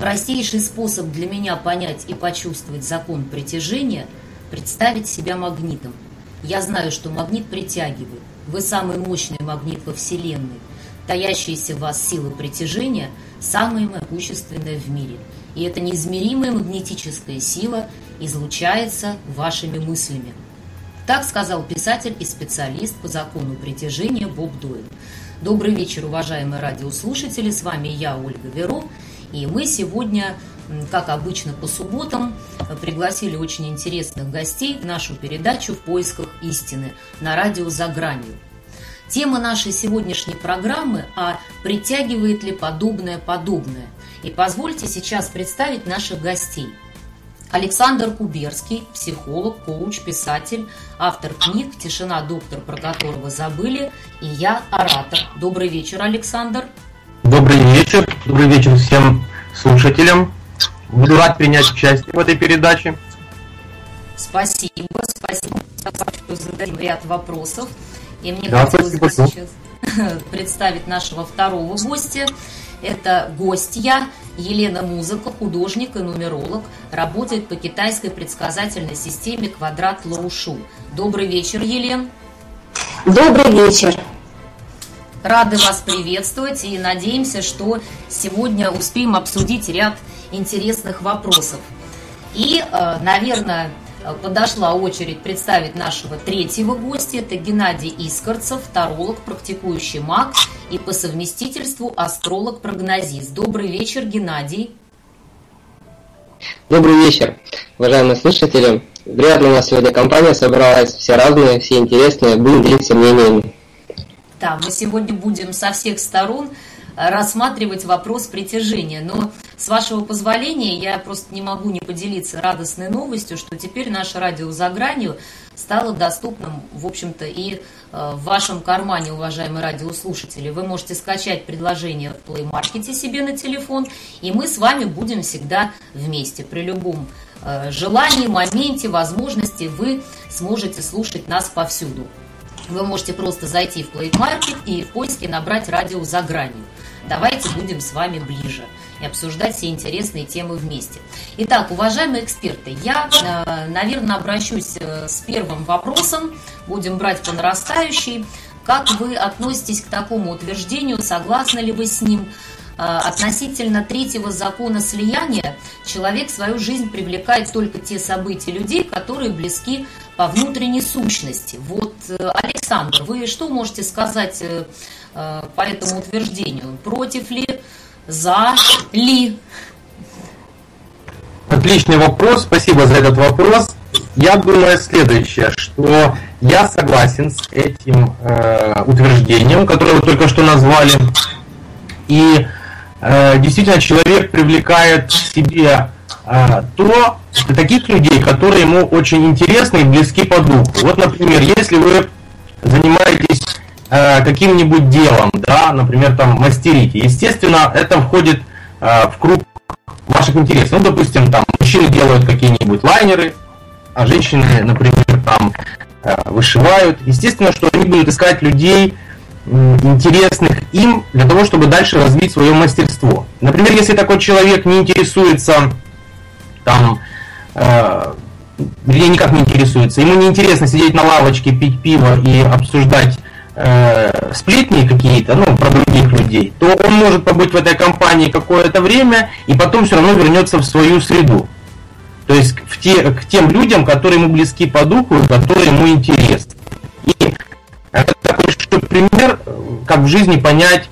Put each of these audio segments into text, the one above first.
Простейший способ для меня понять и почувствовать закон притяжения – представить себя магнитом. Я знаю, что магнит притягивает. Вы самый мощный магнит во Вселенной. Таящаяся в вас сила притяжения – самая могущественная в мире. И эта неизмеримая магнетическая сила излучается вашими мыслями. Так сказал писатель и специалист по закону притяжения Боб Дойл. Добрый вечер, уважаемые радиослушатели. С вами я, Ольга Веро. И мы сегодня, как обычно по субботам, пригласили очень интересных гостей в нашу передачу «В поисках истины» на радио «За гранью». Тема нашей сегодняшней программы «А притягивает ли подобное подобное?» И позвольте сейчас представить наших гостей. Александр Куберский, психолог, коуч, писатель, автор книг «Тишина, доктор, про которого забыли» и я, оратор. Добрый вечер, Александр. Добрый вечер. Добрый вечер всем слушателям. Буду рад принять участие в этой передаче. Спасибо, спасибо. Сейчас зададим ряд вопросов. И мне да, хотелось спасибо. бы сейчас представить нашего второго гостя. Это гостья Елена Музыка, художник и нумеролог, работает по китайской предсказательной системе «Квадрат Лаушу». Добрый вечер, Елен. Добрый вечер. Рады вас приветствовать и надеемся, что сегодня успеем обсудить ряд интересных вопросов. И, э, наверное, подошла очередь представить нашего третьего гостя. Это Геннадий Искорцев, таролог, практикующий маг и по совместительству астролог-прогнозист. Добрый вечер, Геннадий. Добрый вечер, уважаемые слушатели. Приятно у нас сегодня компания собралась, все разные, все интересные, будем делиться мнениями. Да, мы сегодня будем со всех сторон рассматривать вопрос притяжения. Но с вашего позволения я просто не могу не поделиться радостной новостью, что теперь наше радио «За гранью» стало доступным, в общем-то, и в вашем кармане, уважаемые радиослушатели. Вы можете скачать предложение в Play Market себе на телефон, и мы с вами будем всегда вместе. При любом желании, моменте, возможности вы сможете слушать нас повсюду. Вы можете просто зайти в Play Market и в поиске набрать радио «За гранью». Давайте будем с вами ближе и обсуждать все интересные темы вместе. Итак, уважаемые эксперты, я, наверное, обращусь с первым вопросом. Будем брать по нарастающей. Как вы относитесь к такому утверждению? Согласны ли вы с ним? Относительно третьего закона слияния, человек в свою жизнь привлекает только те события людей, которые близки по внутренней сущности. Вот, Александр, вы что можете сказать по этому утверждению? Против ли, за ли? Отличный вопрос, спасибо за этот вопрос. Я думаю следующее, что я согласен с этим э, утверждением, которое вы только что назвали. И э, действительно человек привлекает к себе э, то, таких людей, которые ему очень интересны и близки по духу. Вот, например, если вы занимаетесь э, каким-нибудь делом, да, например, там мастерите, естественно, это входит э, в круг ваших интересов. Ну, допустим, там мужчины делают какие-нибудь лайнеры, а женщины, например, там э, вышивают. Естественно, что они будут искать людей интересных им для того, чтобы дальше развить свое мастерство. Например, если такой человек не интересуется там э, вернее, никак не интересуется. Ему не интересно сидеть на лавочке, пить пиво и обсуждать э, сплетни какие-то, ну, про других людей, то он может побыть в этой компании какое-то время и потом все равно вернется в свою среду. То есть в те, к тем людям, которые ему близки по духу, которые ему интересны. И это такой пример, как в жизни понять,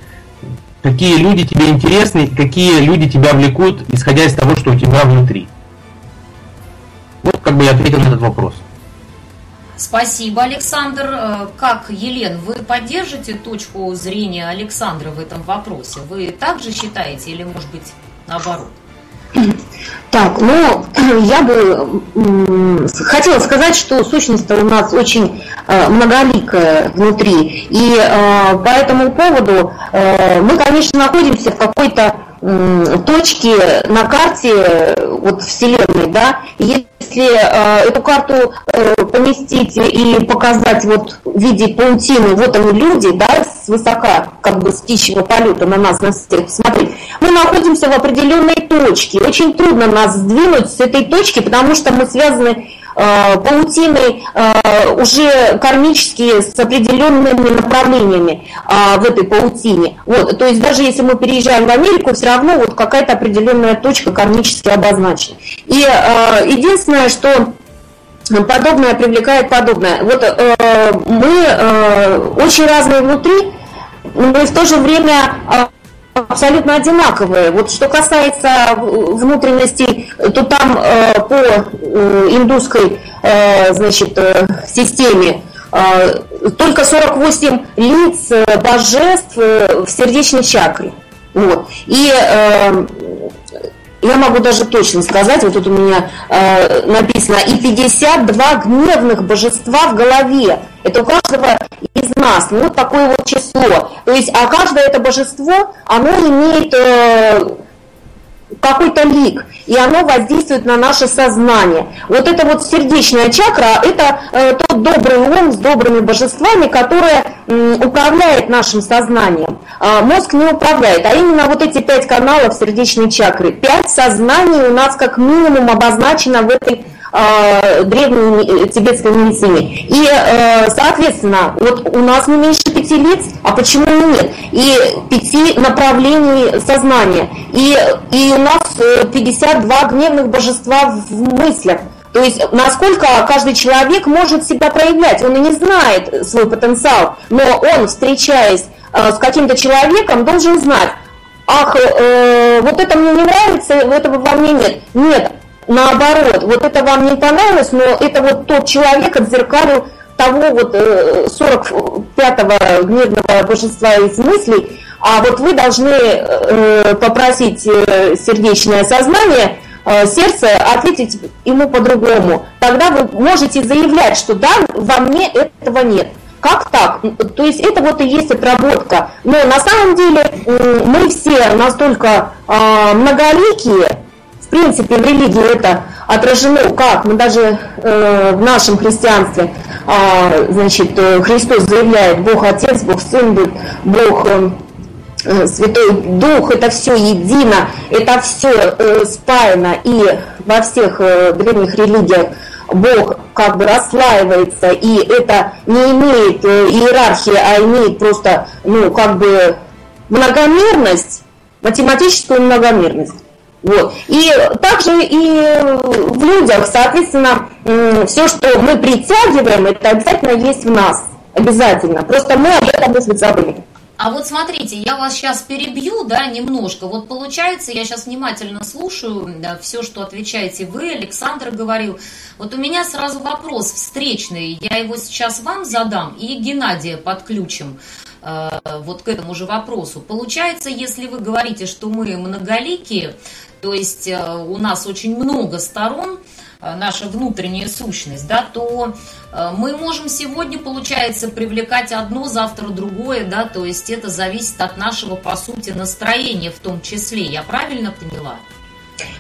какие люди тебе интересны, какие люди тебя влекут, исходя из того, что у тебя внутри. Вот как бы я ответил на этот вопрос. Спасибо, Александр. Как, Елен, вы поддержите точку зрения Александра в этом вопросе? Вы также считаете или, может быть, наоборот? Так, ну, я бы хотела сказать, что сущность у нас очень э, многоликая внутри. И э, по этому поводу э, мы, конечно, находимся в какой-то точки на карте вот, Вселенной, да, если э, эту карту э, поместить и показать вот в виде паутины, вот они люди, да, с высока, как бы с птичьего полета на нас, на всех смотреть, мы находимся в определенной точке. Очень трудно нас сдвинуть с этой точки, потому что мы связаны паутины э, уже кармические с определенными направлениями э, в этой паутине. Вот, то есть даже если мы переезжаем в Америку, все равно вот какая-то определенная точка кармически обозначена. И единственное, что подобное привлекает подобное. Вот мы очень разные внутри, но в то же время абсолютно одинаковые. Вот что касается внутренностей, то там э, по э, индусской э, значит, системе только 48 лиц божеств в сердечной чакре. Вот. И я могу даже точно сказать, вот тут у меня э, написано, и 52 гневных божества в голове. Это у каждого из нас. Ну, вот такое вот число. То есть, а каждое это божество, оно имеет э, какой-то лик, и оно воздействует на наше сознание. Вот это вот сердечная чакра, это э, тот добрый ум с добрыми божествами, которое э, управляет нашим сознанием. А мозг не управляет, а именно вот эти пять каналов сердечной чакры. Пять сознаний у нас как минимум обозначено в этой древней э, тибетской медицине. И, э, соответственно, вот у нас не меньше пяти лиц, а почему нет? И пяти направлений сознания. И, и у нас 52 э, гневных божества в мыслях. То есть насколько каждый человек может себя проявлять. Он и не знает свой потенциал, но он, встречаясь э, с каким-то человеком, должен знать, ах, э, вот это мне не нравится, этого во мне нет. Нет, наоборот, вот это вам не понравилось, но это вот тот человек отзеркалил того вот 45-го э, гневного божества из мыслей, а вот вы должны э, попросить э, сердечное сознание, сердце ответить ему по-другому. Тогда вы можете заявлять, что да, во мне этого нет. Как так? То есть это вот и есть отработка. Но на самом деле мы все настолько многоликие, в принципе, в религии это отражено как? Мы даже э, в нашем христианстве, э, значит, Христос заявляет, Бог Отец, Бог Сын, Бог э, э, Святой Дух, это все едино, это все э, спаяно, и во всех э, древних религиях Бог как бы расслаивается, и это не имеет э, иерархии, а имеет просто, ну, как бы многомерность, математическую многомерность. Вот. И также и в людях, соответственно, все, что мы притягиваем, это обязательно есть в нас. Обязательно. Просто мы об этом, может забыли. А вот смотрите, я вас сейчас перебью, да, немножко. Вот получается, я сейчас внимательно слушаю да, все, что отвечаете вы, Александр говорил. Вот у меня сразу вопрос встречный, я его сейчас вам задам и Геннадия подключим. Э, вот к этому же вопросу. Получается, если вы говорите, что мы многоликие, то есть э, у нас очень много сторон, э, наша внутренняя сущность, да, то мы можем сегодня, получается, привлекать одно, завтра другое, да, то есть это зависит от нашего, по сути, настроения в том числе. Я правильно поняла?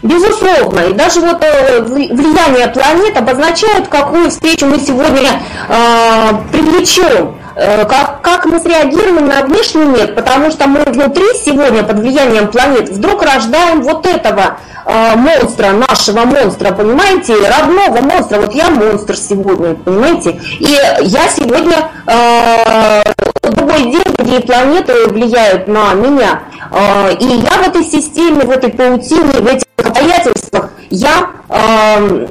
Безусловно, и даже вот влияние планет обозначает, какую встречу мы сегодня э, привлечем. Э, как, как мы среагируем на внешний мир, потому что мы внутри сегодня под влиянием планет вдруг рождаем вот этого э, монстра, нашего монстра, понимаете, родного монстра. Вот я монстр сегодня, понимаете, и я сегодня э, другой день, другие планеты влияют на меня. Э, и я в этой системе, в этой паутине, в этих обстоятельствах, я э,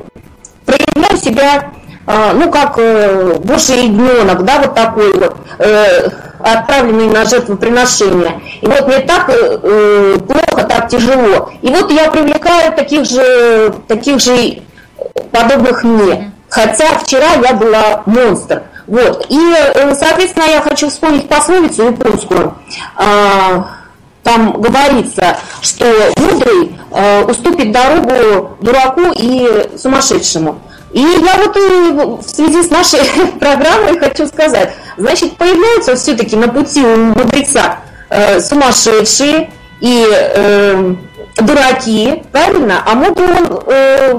проявляю себя а, ну, как э, божий ягненок, да, вот такой вот, э, отправленный на жертвоприношение. И вот мне так э, э, плохо, так тяжело. И вот я привлекаю таких же, таких же подобных мне. Хотя вчера я была монстр. Вот. И, э, соответственно, я хочу вспомнить пословицу японскую. Там говорится, что мудрый э, уступит дорогу дураку и сумасшедшему. И я вот и в связи с нашей программой хочу сказать, значит, появляются все-таки на пути у мудреца э, сумасшедшие и э, дураки, правильно? А мудрый он, э,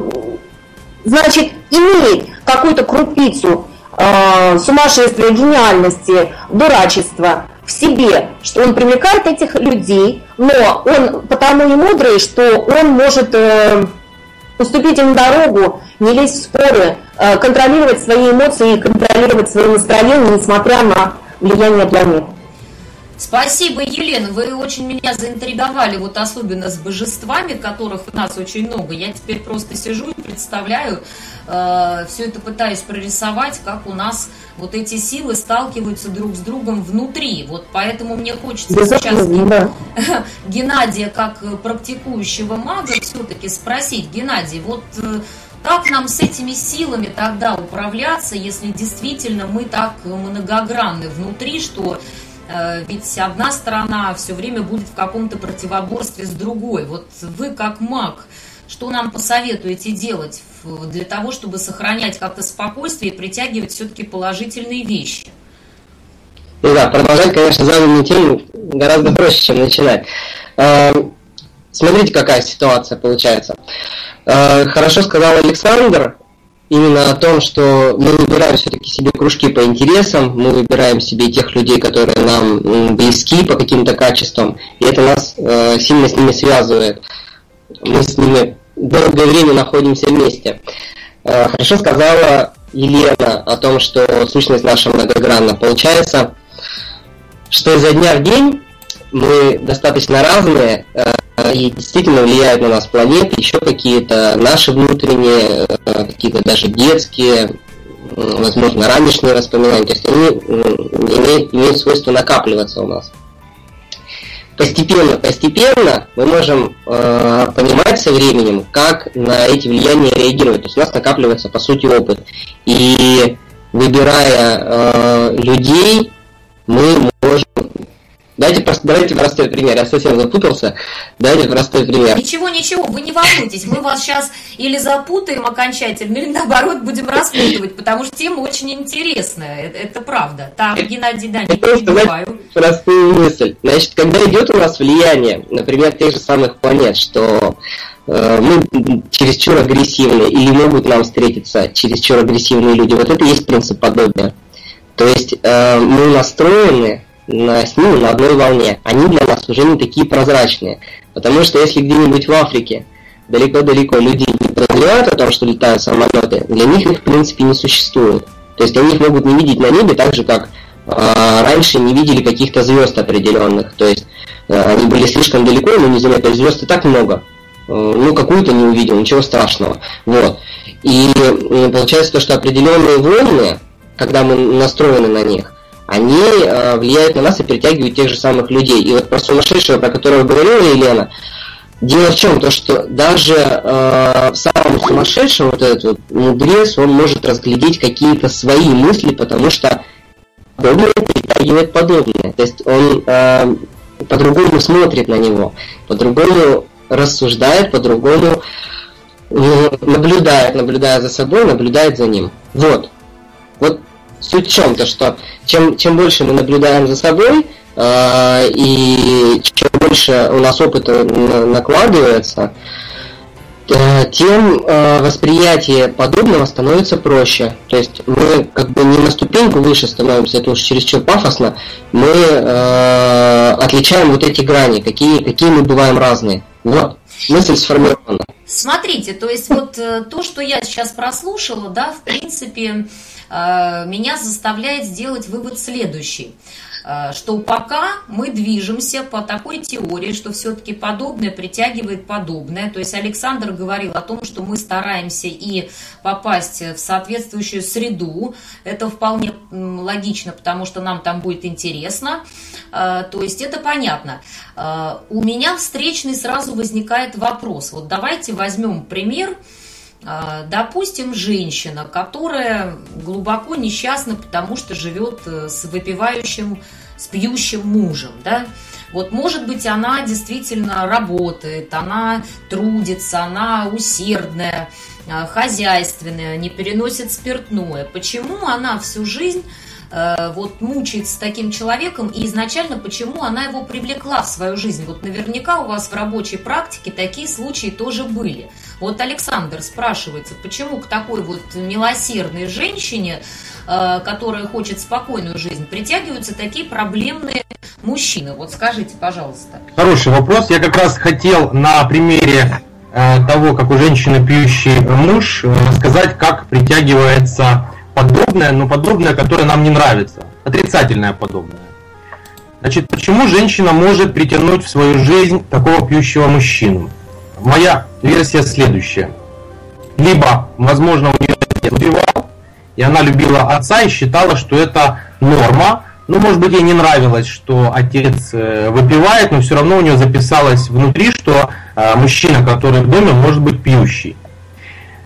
значит, имеет какую-то крупицу э, сумасшествия, гениальности, дурачества в себе, что он привлекает этих людей, но он потому и мудрый, что он может э, уступить им дорогу, не лезть в споры, э, контролировать свои эмоции, контролировать свои настроения, несмотря на влияние планеты. Спасибо, Елена. Вы очень меня заинтриговали, вот особенно с божествами, которых у нас очень много. Я теперь просто сижу и представляю, э, все это пытаюсь прорисовать, как у нас вот эти силы сталкиваются друг с другом внутри. Вот поэтому мне хочется сейчас да. Геннадия, как практикующего мага, все-таки спросить, Геннадий, вот э, как нам с этими силами тогда управляться, если действительно мы так многогранны внутри, что Э, ведь одна сторона все время будет в каком-то противоборстве с другой. Вот вы как маг, что нам посоветуете делать для того, чтобы сохранять как-то спокойствие и притягивать все-таки положительные вещи? Ну да, продолжать, конечно, заданную тему гораздо проще, чем начинать. Э, смотрите, какая ситуация получается. Э, хорошо сказал Александр, именно о том, что мы выбираем все-таки себе кружки по интересам, мы выбираем себе тех людей, которые нам близки по каким-то качествам, и это нас э, сильно с ними связывает. Мы с ними долгое время находимся вместе. Э, хорошо сказала Елена о том, что сущность наша многогранна. Получается, что изо дня в день мы достаточно разные, э, и действительно влияют на нас планеты, еще какие-то наши внутренние, э, какие-то даже детские, возможно, ранешние воспоминания, то есть они имеют, имеют свойство накапливаться у нас. Постепенно, постепенно мы можем э, понимать со временем, как на эти влияния реагировать. То есть у нас накапливается, по сути, опыт. И выбирая э, людей, мы Дайте, давайте простой пример. Я совсем запутался. Дайте простой пример. Ничего, ничего, вы не волнуйтесь. Мы вас сейчас или запутаем окончательно, или наоборот будем распутывать, потому что тема очень интересная. Это, это правда. Так, Геннадий, да, не перебиваю. Простую мысль. Значит, когда идет у нас влияние, например, тех же самых планет, что э, мы чересчур агрессивны или могут нам встретиться чересчур агрессивные люди, вот это и есть принцип подобия. То есть э, мы настроены на, с ними на одной волне. Они для нас уже не такие прозрачные. Потому что если где-нибудь в Африке далеко-далеко люди не подозревают о том, что летают самолеты, для них их в принципе не существует. То есть они их могут не видеть на небе так же, как э, раньше не видели каких-то звезд определенных. То есть э, они были слишком далеко, но не заметили. И так много. Э, ну, какую-то не увидел, ничего страшного. Вот. И э, получается то, что определенные волны, когда мы настроены на них, они э, влияют на нас и притягивают тех же самых людей. И вот про сумасшедшего, про которого говорила Елена, дело в чем? То, что даже э, в самом вот этот вот мудрец, он может разглядеть какие-то свои мысли, потому что подобное притягивает подобное. То есть он э, по-другому смотрит на него, по-другому рассуждает, по-другому э, наблюдает, наблюдая за собой, наблюдает за ним. Вот. Вот суть в чем? То, что чем, чем больше мы наблюдаем за собой, э, и чем больше у нас опыта накладывается, э, тем э, восприятие подобного становится проще. То есть мы как бы не на ступеньку выше становимся, это уж чересчур пафосно, мы э, отличаем вот эти грани, какие, какие мы бываем разные. Вот, мысль сформирована. Смотрите, то есть вот э, то, что я сейчас прослушала, да, в принципе, меня заставляет сделать вывод следующий э, что пока мы движемся по такой теории, что все-таки подобное притягивает подобное. То есть Александр говорил о том, что мы стараемся и попасть в соответствующую среду. Это вполне логично, потому что нам там будет интересно. Э, то есть это понятно. У меня встречный сразу возникает вопрос. Вот давайте возьмем пример допустим, женщина, которая глубоко несчастна, потому что живет э, с выпивающим, с пьющим мужем, да, Вот, может быть, она действительно работает, она трудится, она усердная, а, хозяйственная, не переносит спиртное. Почему она всю жизнь э, вот мучается с таким человеком и изначально почему она его привлекла в свою жизнь. Вот наверняка у вас в рабочей практике такие случаи тоже были. Вот Александр спрашивается, почему к такой вот милосердной женщине, э, которая хочет спокойную жизнь, притягиваются такие проблемные мужчины? Вот скажите, пожалуйста. Хороший вопрос. Я как раз хотел на примере Э, того, как у женщины пьющий муж, э, сказать, как притягивается подобное, но подобное, которое нам не нравится. Отрицательное подобное. Значит, почему женщина может притянуть в свою жизнь такого пьющего мужчину? Моя версия следующая. Либо, возможно, у нее убивал, и она любила отца и считала, что это норма, ну, может быть, ей не нравилось, что отец э, выпивает, но все равно у нее записалось внутри, что э, мужчина, который в доме, может быть пьющий.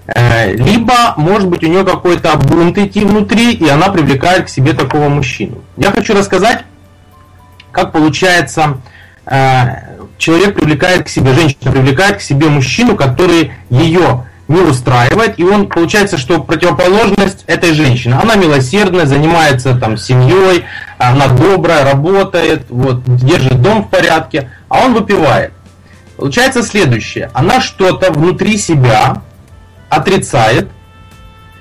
Э, либо, может быть, у нее какой-то бунт идти внутри, и она привлекает к себе такого мужчину. Я хочу рассказать, как получается, человек привлекает к себе, женщина привлекает к себе мужчину, который ее не устраивает, и он, получается, что противоположность этой женщины. Она милосердная, занимается там семьей, она добрая, работает, вот, держит дом в порядке, а он выпивает. Получается следующее. Она что-то внутри себя отрицает,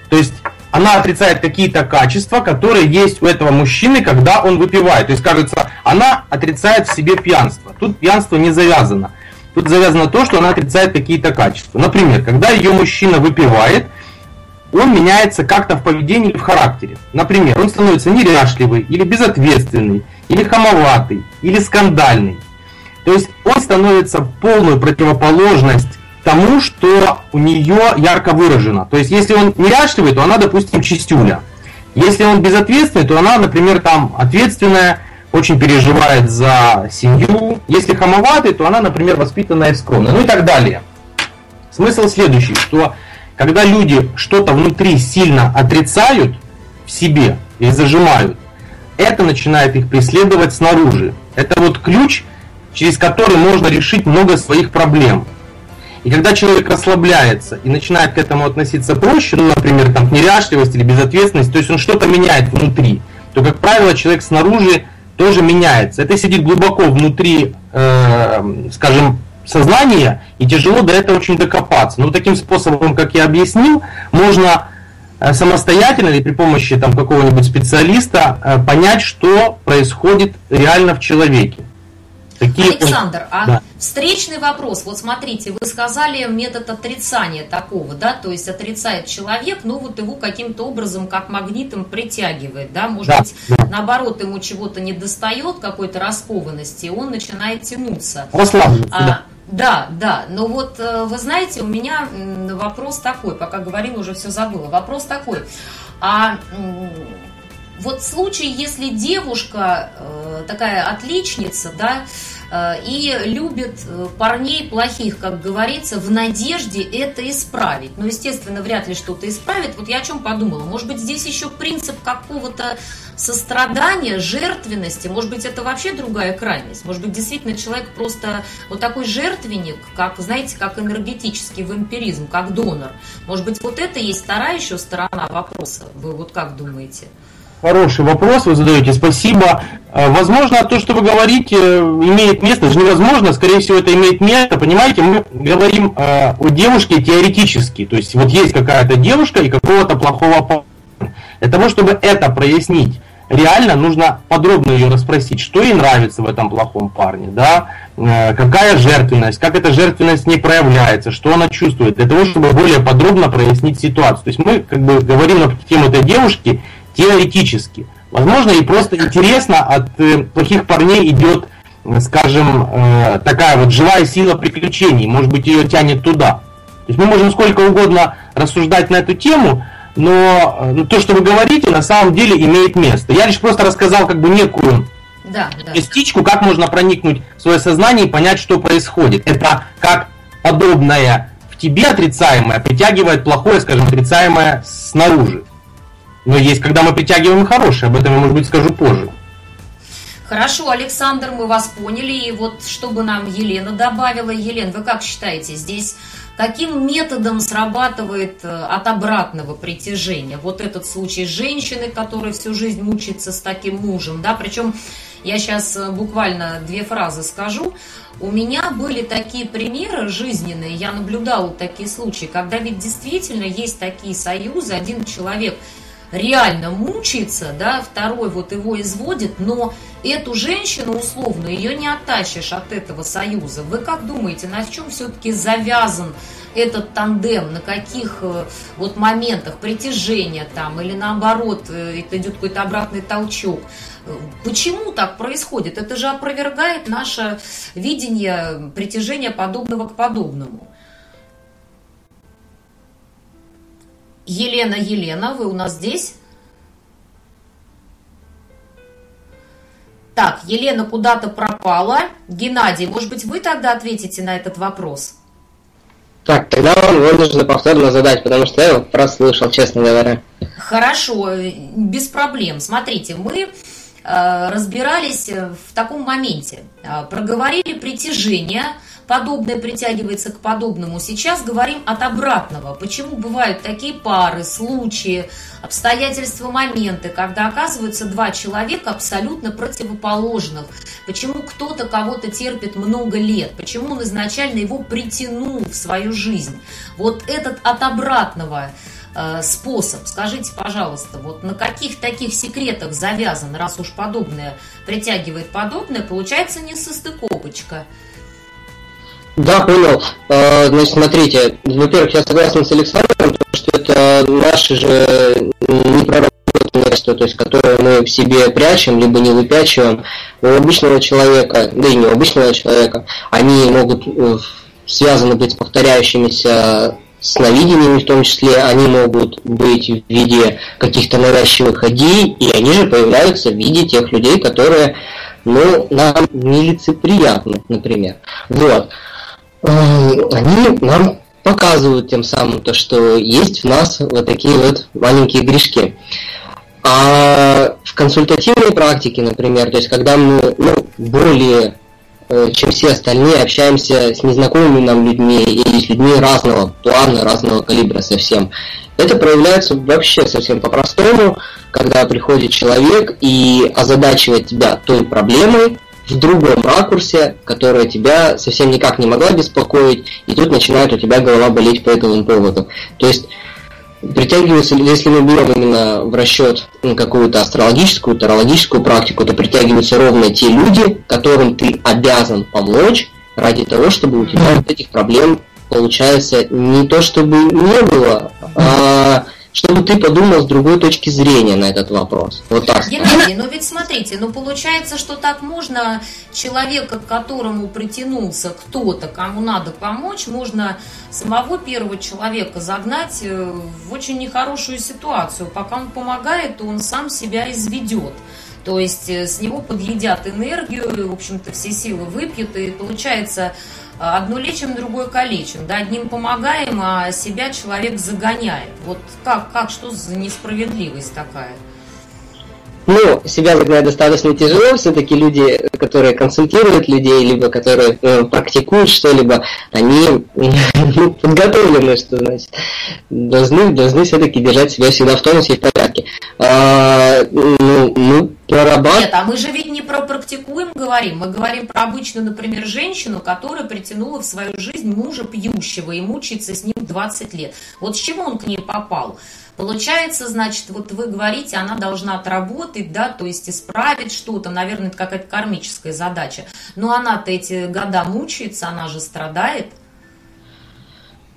то есть она отрицает какие-то качества, которые есть у этого мужчины, когда он выпивает. То есть, кажется, она отрицает в себе пьянство. Тут пьянство не завязано. Тут завязано то, что она отрицает какие-то качества. Например, когда ее мужчина выпивает, он меняется как-то в поведении или в характере. Например, он становится неряшливый, или безответственный, или хамоватый, или скандальный. То есть он становится полную противоположность тому, что у нее ярко выражено. То есть если он неряшливый, то она, допустим, чистюля. Если он безответственный, то она, например, там ответственная, очень переживает за семью. Если хамоватый, то она, например, воспитанная и скромная. Ну и так далее. Смысл следующий, что когда люди что-то внутри сильно отрицают в себе и зажимают, это начинает их преследовать снаружи. Это вот ключ, через который можно решить много своих проблем. И когда человек расслабляется и начинает к этому относиться проще, ну, например, там, к неряшливости или безответственности, то есть он что-то меняет внутри, то, как правило, человек снаружи тоже меняется. Это сидит глубоко внутри, э, скажем, сознания, и тяжело до этого очень докопаться. Но таким способом, как я объяснил, можно э, самостоятельно или при помощи там, какого-нибудь специалиста э, понять, что происходит реально в человеке. Такие Александр, а да. встречный вопрос. Вот смотрите, вы сказали метод отрицания такого, да, то есть отрицает человек, ну вот его каким-то образом как магнитом притягивает, да, может да, быть, да. наоборот, ему чего-то не достает, какой-то раскованности, и он начинает тянуться. Расслабленность, а, да. Да, да, но вот э, вы знаете, у меня вопрос такой, пока говорила, уже все забыла. Вопрос такой, а вот случай, если девушка э, такая отличница, да, э, и любит э, парней плохих, как говорится, в надежде это исправить. Но, естественно, вряд ли что-то исправит. Вот я о чем подумала. Может быть, здесь еще принцип какого-то сострадания, жертвенности. Может быть, это вообще другая крайность. Может быть, действительно человек просто вот такой жертвенник, как, знаете, как энергетический вампиризм, как донор. Может быть, вот это есть вторая еще сторона вопроса. Вы вот как думаете? Хороший вопрос вы задаете, спасибо. Э, возможно, то, что вы говорите, имеет место, это же невозможно, скорее всего, это имеет место. Понимаете, мы говорим э, о девушке теоретически. То есть, вот есть какая-то девушка и какого-то плохого парня. Для того, чтобы это прояснить, реально нужно подробно ее расспросить, что ей нравится в этом плохом парне, да, э, какая жертвенность, как эта жертвенность не проявляется, что она чувствует, для того, чтобы более подробно прояснить ситуацию. То есть мы как бы говорим на тему этой девушки теоретически. Возможно, и просто интересно от э, плохих парней идет, скажем, э, такая вот живая сила приключений. Может быть, ее тянет туда. То есть мы можем сколько угодно рассуждать на эту тему, но э, ну, то, что вы говорите, на самом деле имеет место. Я лишь просто рассказал как бы некую да, да. частичку, как можно проникнуть в свое сознание и понять, что происходит. Это как подобное в тебе отрицаемое притягивает плохое, скажем, отрицаемое снаружи. Но есть, когда мы притягиваем хорошее, об этом я, может быть, скажу позже. Хорошо, Александр, мы вас поняли. И вот чтобы нам Елена добавила. Елена, вы как считаете, здесь каким методом срабатывает э, от обратного притяжения? Вот этот случай женщины, которая всю жизнь мучается с таким мужем, да, причем я сейчас э, буквально две фразы скажу. У меня были такие примеры жизненные, я наблюдала такие случаи, когда ведь действительно есть такие союзы, один человек – реально мучается, да, второй вот его изводит, но эту женщину условно ее не оттащишь от этого союза. Вы как думаете, на чем все-таки завязан этот тандем, на каких э, вот моментах притяжения там или наоборот э, это идет какой-то обратный толчок? Почему так происходит? Это же опровергает наше видение притяжения подобного к подобному. Елена, Елена, вы у нас здесь? Так, Елена куда-то пропала. Геннадий, может быть, вы тогда ответите на этот вопрос? Так, тогда вам его нужно повторно задать, потому что я его прослышал, честно говоря. Хорошо, без проблем. Смотрите, мы э, разбирались в таком моменте. Э, проговорили притяжение, подобное притягивается к подобному. Сейчас говорим от обратного. Почему бывают такие пары, случаи, обстоятельства, моменты, когда оказываются два человека абсолютно противоположных? Почему кто-то кого-то терпит много лет? Почему он изначально его притянул в свою жизнь? Вот этот от обратного э, способ. Скажите, пожалуйста, вот на каких таких секретах завязан, раз уж подобное притягивает подобное, получается не состыковочка. Да, понял. А, значит, смотрите, во-первых, я согласен с Александром, что это наши же непроработанные качества, то есть которые мы в себе прячем, либо не выпячиваем. У обычного человека, да и не у обычного человека, они могут э, связаны быть повторяющимися сновидениями в том числе, они могут быть в виде каких-то навязчивых идей, и они же появляются в виде тех людей, которые, ну, нам нелицеприятны, например. Вот. Они нам показывают тем самым то, что есть в нас вот такие вот маленькие грешки. А в консультативной практике, например, то есть когда мы ну, более э, чем все остальные общаемся с незнакомыми нам людьми или с людьми разного плана, разного калибра совсем. Это проявляется вообще совсем по-простому, когда приходит человек и озадачивает тебя той проблемой, в другом ракурсе, которая тебя совсем никак не могла беспокоить, и тут начинает у тебя голова болеть по этому поводу. То есть притягиваются, если мы берем именно в расчет какую-то астрологическую, тарологическую практику, то притягиваются ровно те люди, которым ты обязан помочь ради того, чтобы у тебя вот этих проблем, получается, не то чтобы не было, а чтобы ты подумал с другой точки зрения на этот вопрос. Вот так. Геннадий, ну ведь смотрите, ну получается, что так можно человека, к которому притянулся кто-то, кому надо помочь, можно самого первого человека загнать э, в очень нехорошую ситуацию. Пока он помогает, он сам себя изведет. То есть э, с него подъедят энергию, в общем-то все силы выпьют, и получается одно лечим, другое калечим. Да, одним помогаем, а себя человек загоняет. Вот как, как, что за несправедливость такая? Ну, себя загнать достаточно тяжело, все-таки люди, которые консультируют людей, либо которые э, практикуют что-либо, они ну, подготовлены, что значит, должны, должны все-таки держать себя всегда в тонусе и в порядке. А, ну, ну, прорабатывать... Нет, а мы же ведь не про практикуем говорим, мы говорим про обычную, например, женщину, которая притянула в свою жизнь мужа пьющего и мучается с ним 20 лет. Вот с чего он к ней попал? Получается, значит, вот вы говорите, она должна отработать, да, то есть исправить что-то, наверное, это какая-то кармическая задача. Но она-то эти года мучается, она же страдает.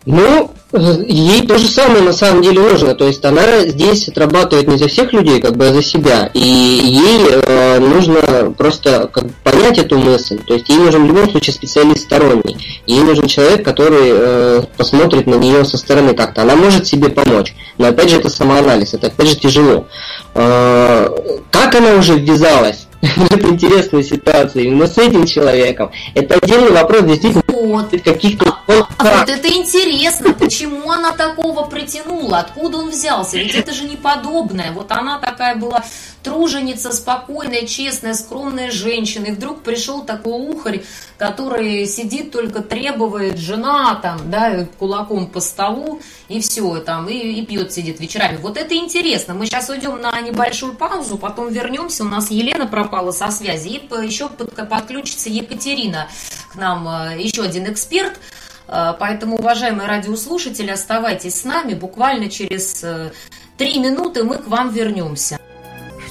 Ну, ей то же самое на самом деле нужно. То есть она здесь отрабатывает не за всех людей, как бы, а за себя. И ей э, нужно просто как, понять эту мысль. То есть ей нужен в любом случае специалист сторонний. Ей нужен человек, который э, посмотрит на нее со стороны как-то. Она может себе помочь. Но опять же это самоанализ, это опять же тяжело. Э, как она уже ввязалась? В эту интересную ситуацию именно с этим человеком. Это отдельный вопрос, действительно, вот. каких-то... А, а вот это интересно, почему она такого притянула, откуда он взялся, ведь это же не подобное. Вот она такая была труженица, спокойная, честная, скромная женщина, и вдруг пришел такой ухарь, который сидит только требует, жена там, да, кулаком по столу, и все, там, и, и пьет, сидит вечерами. Вот это интересно. Мы сейчас уйдем на небольшую паузу, потом вернемся. У нас Елена пропала со связи, и еще подключится Екатерина к нам, э, еще один эксперт. Э, поэтому, уважаемые радиослушатели, оставайтесь с нами. Буквально через э, три минуты мы к вам вернемся.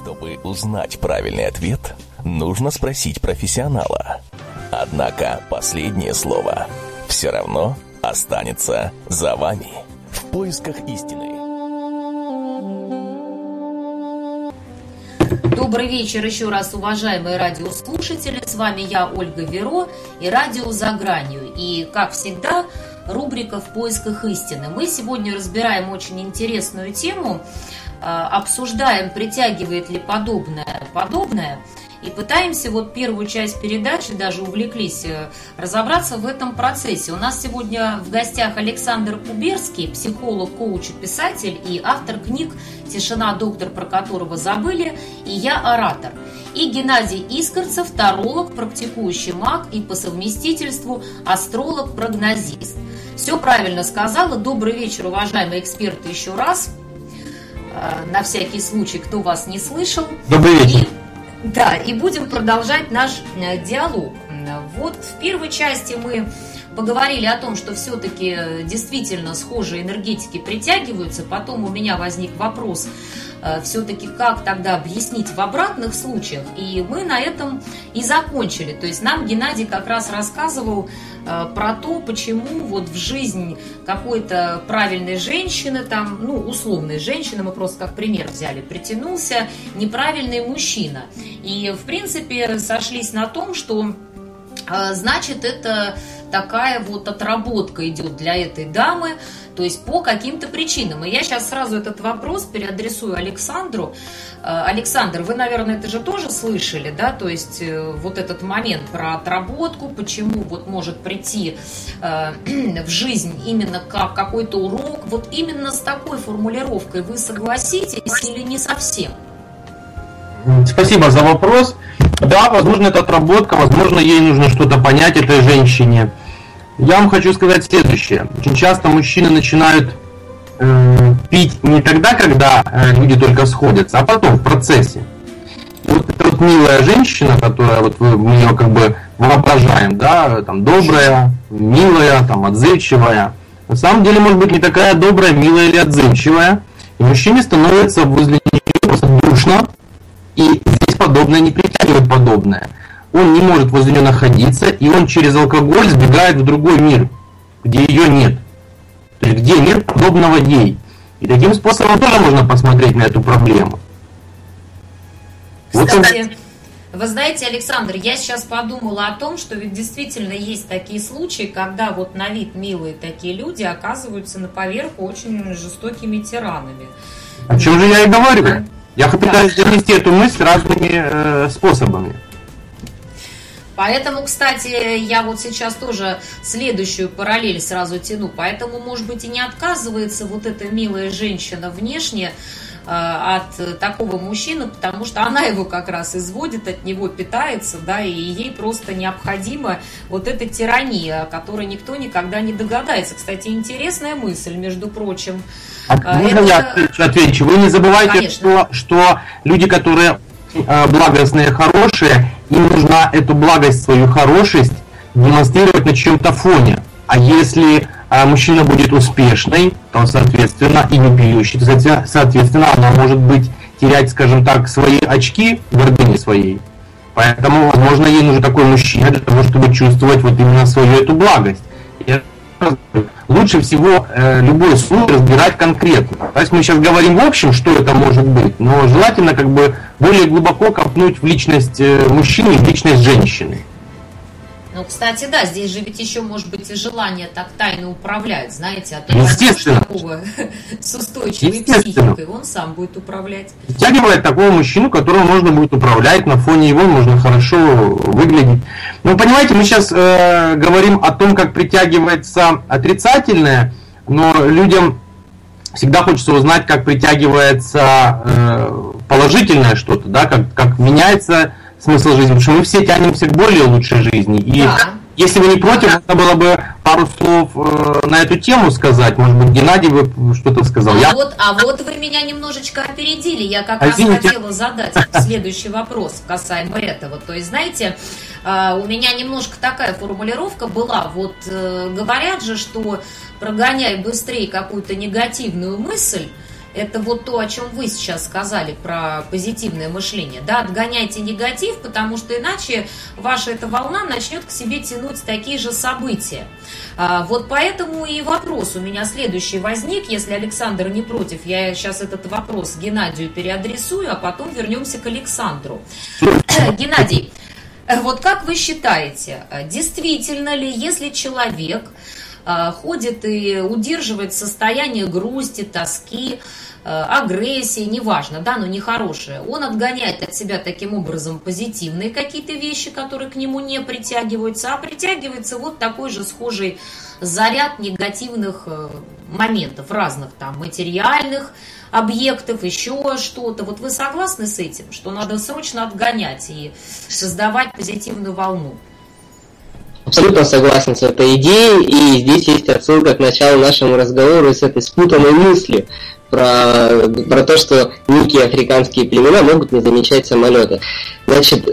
Чтобы узнать правильный ответ, нужно спросить профессионала. Однако последнее слово все равно останется за вами в поисках истины. Добрый вечер еще раз, уважаемые радиослушатели. С вами я, Ольга Веро, и радио «За гранью». И, как всегда, рубрика «В поисках истины». Мы сегодня разбираем очень интересную тему – обсуждаем, притягивает ли подобное подобное, и пытаемся вот первую часть передачи, даже увлеклись, э, разобраться в этом процессе. У нас сегодня в гостях Александр Куберский, психолог, коуч, писатель и автор книг «Тишина, доктор, про которого забыли» и «Я оратор». И Геннадий Искорцев, таролог, практикующий маг и по совместительству астролог-прогнозист. Все правильно сказала. Добрый вечер, уважаемые эксперты, еще раз. Э, на всякий случай, кто вас не слышал. Добрый вечер. И, да, и будем продолжать наш э, диалог. Вот в первой части мы поговорили о том, что все-таки э, действительно схожие энергетики притягиваются. Потом у меня возник вопрос, Э, все-таки как тогда объяснить в обратных случаях. И мы на этом и закончили. То есть нам Геннадий как раз рассказывал э, про то, почему вот в жизнь какой-то правильной женщины, там, ну, условной женщины, мы просто как пример взяли, притянулся неправильный мужчина. И, в принципе, сошлись на том, что значит, это такая вот отработка идет для этой дамы, то есть по каким-то причинам. И я сейчас сразу этот вопрос переадресую Александру. Э, Александр, вы, наверное, это же тоже слышали, да, то есть э, вот этот момент про отработку, почему вот может прийти э, в жизнь именно как какой-то урок, вот именно с такой формулировкой вы согласитесь или не совсем? Спасибо за вопрос. Да, возможно, это отработка, возможно, ей нужно что-то понять этой женщине. Я вам хочу сказать следующее. Очень часто мужчины начинают э, пить не тогда, когда э, люди только сходятся, а потом, в процессе. Вот эта вот милая женщина, которая вот мы ее как бы воображаем, да, там добрая, милая, там отзывчивая. На самом деле может быть не такая добрая, милая или отзывчивая. И мужчине становится возле нее просто душно, и здесь подобное не притягивает подобное он не может возле нее находиться, и он через алкоголь сбегает в другой мир, где ее нет. То есть где нет подобного ей. И таким способом тоже можно посмотреть на эту проблему. Кстати, вот вы знаете, Александр, я сейчас подумала о том, что ведь действительно есть такие случаи, когда вот на вид милые такие люди оказываются на поверху очень жестокими тиранами. О чем же я и говорю? Я пытаюсь донести эту мысль разными э, способами. Поэтому, кстати, я вот сейчас тоже следующую параллель сразу тяну. Поэтому, может быть, и не отказывается вот эта милая женщина внешне э, от такого мужчины, потому что она его как раз изводит, от него питается, да, и ей просто необходима вот эта тирания, о которой никто никогда не догадается. Кстати, интересная мысль, между прочим. А, можно Это... я отвечу? Вы не забывайте, что, что люди, которые э, благостные, хорошие, им нужна эту благость, свою хорошесть демонстрировать на чем-то фоне. А если а, мужчина будет успешный, то, соответственно, и не пьющий, то, соответственно, она может быть терять, скажем так, свои очки гордыни своей. Поэтому, возможно, ей нужен такой мужчина для того, чтобы чувствовать вот именно свою эту благость. И лучше всего э, любой случай разбирать конкретно. То есть мы сейчас говорим в общем, что это может быть, но желательно как бы более глубоко копнуть в личность э, мужчины в личность женщины. Ну, кстати, да, здесь же ведь еще может быть и желание так тайно управлять, знаете, а то Естественно. такого с устойчивой психикой, он сам будет управлять. Втягивает такого мужчину, которого можно будет управлять, на фоне его можно хорошо выглядеть. Ну, понимаете, мы сейчас э, говорим о том, как притягивается отрицательное, но людям всегда хочется узнать, как притягивается э, положительное что-то, да, как, как меняется смысл жизни, потому что мы все тянемся к более лучшей жизни. И да. если вы не против, можно было бы пару слов э, на эту тему сказать. Может быть, Геннадий бы что-то сказал. А, Я... вот, а вот вы меня немножечко опередили. Я как а раз извините. хотела задать следующий вопрос касаемо этого. То есть, знаете, э, у меня немножко такая формулировка была. Вот э, говорят же, что прогоняй быстрее какую-то негативную мысль, это вот то, о чем вы сейчас сказали про позитивное мышление. Да, отгоняйте негатив, потому что иначе ваша эта волна начнет к себе тянуть такие же события. А, вот поэтому и вопрос у меня следующий возник. Если Александр не против, я сейчас этот вопрос Геннадию переадресую, а потом вернемся к Александру. Геннадий, вот как вы считаете, действительно ли, если человек ходит и удерживает состояние грусти, тоски, а, агрессии, неважно, да, но нехорошее. Он отгоняет от себя таким образом позитивные какие-то вещи, которые к нему не притягиваются, а притягивается вот такой же схожий заряд негативных э, моментов, разных там материальных объектов, еще что-то. Вот вы согласны с этим, что надо срочно отгонять и создавать позитивную волну? Абсолютно согласен с этой идеей, и здесь есть отсылка к началу нашему разговору с этой спутанной мыслью про, про то, что некие африканские племена могут не замечать самолеты. Значит,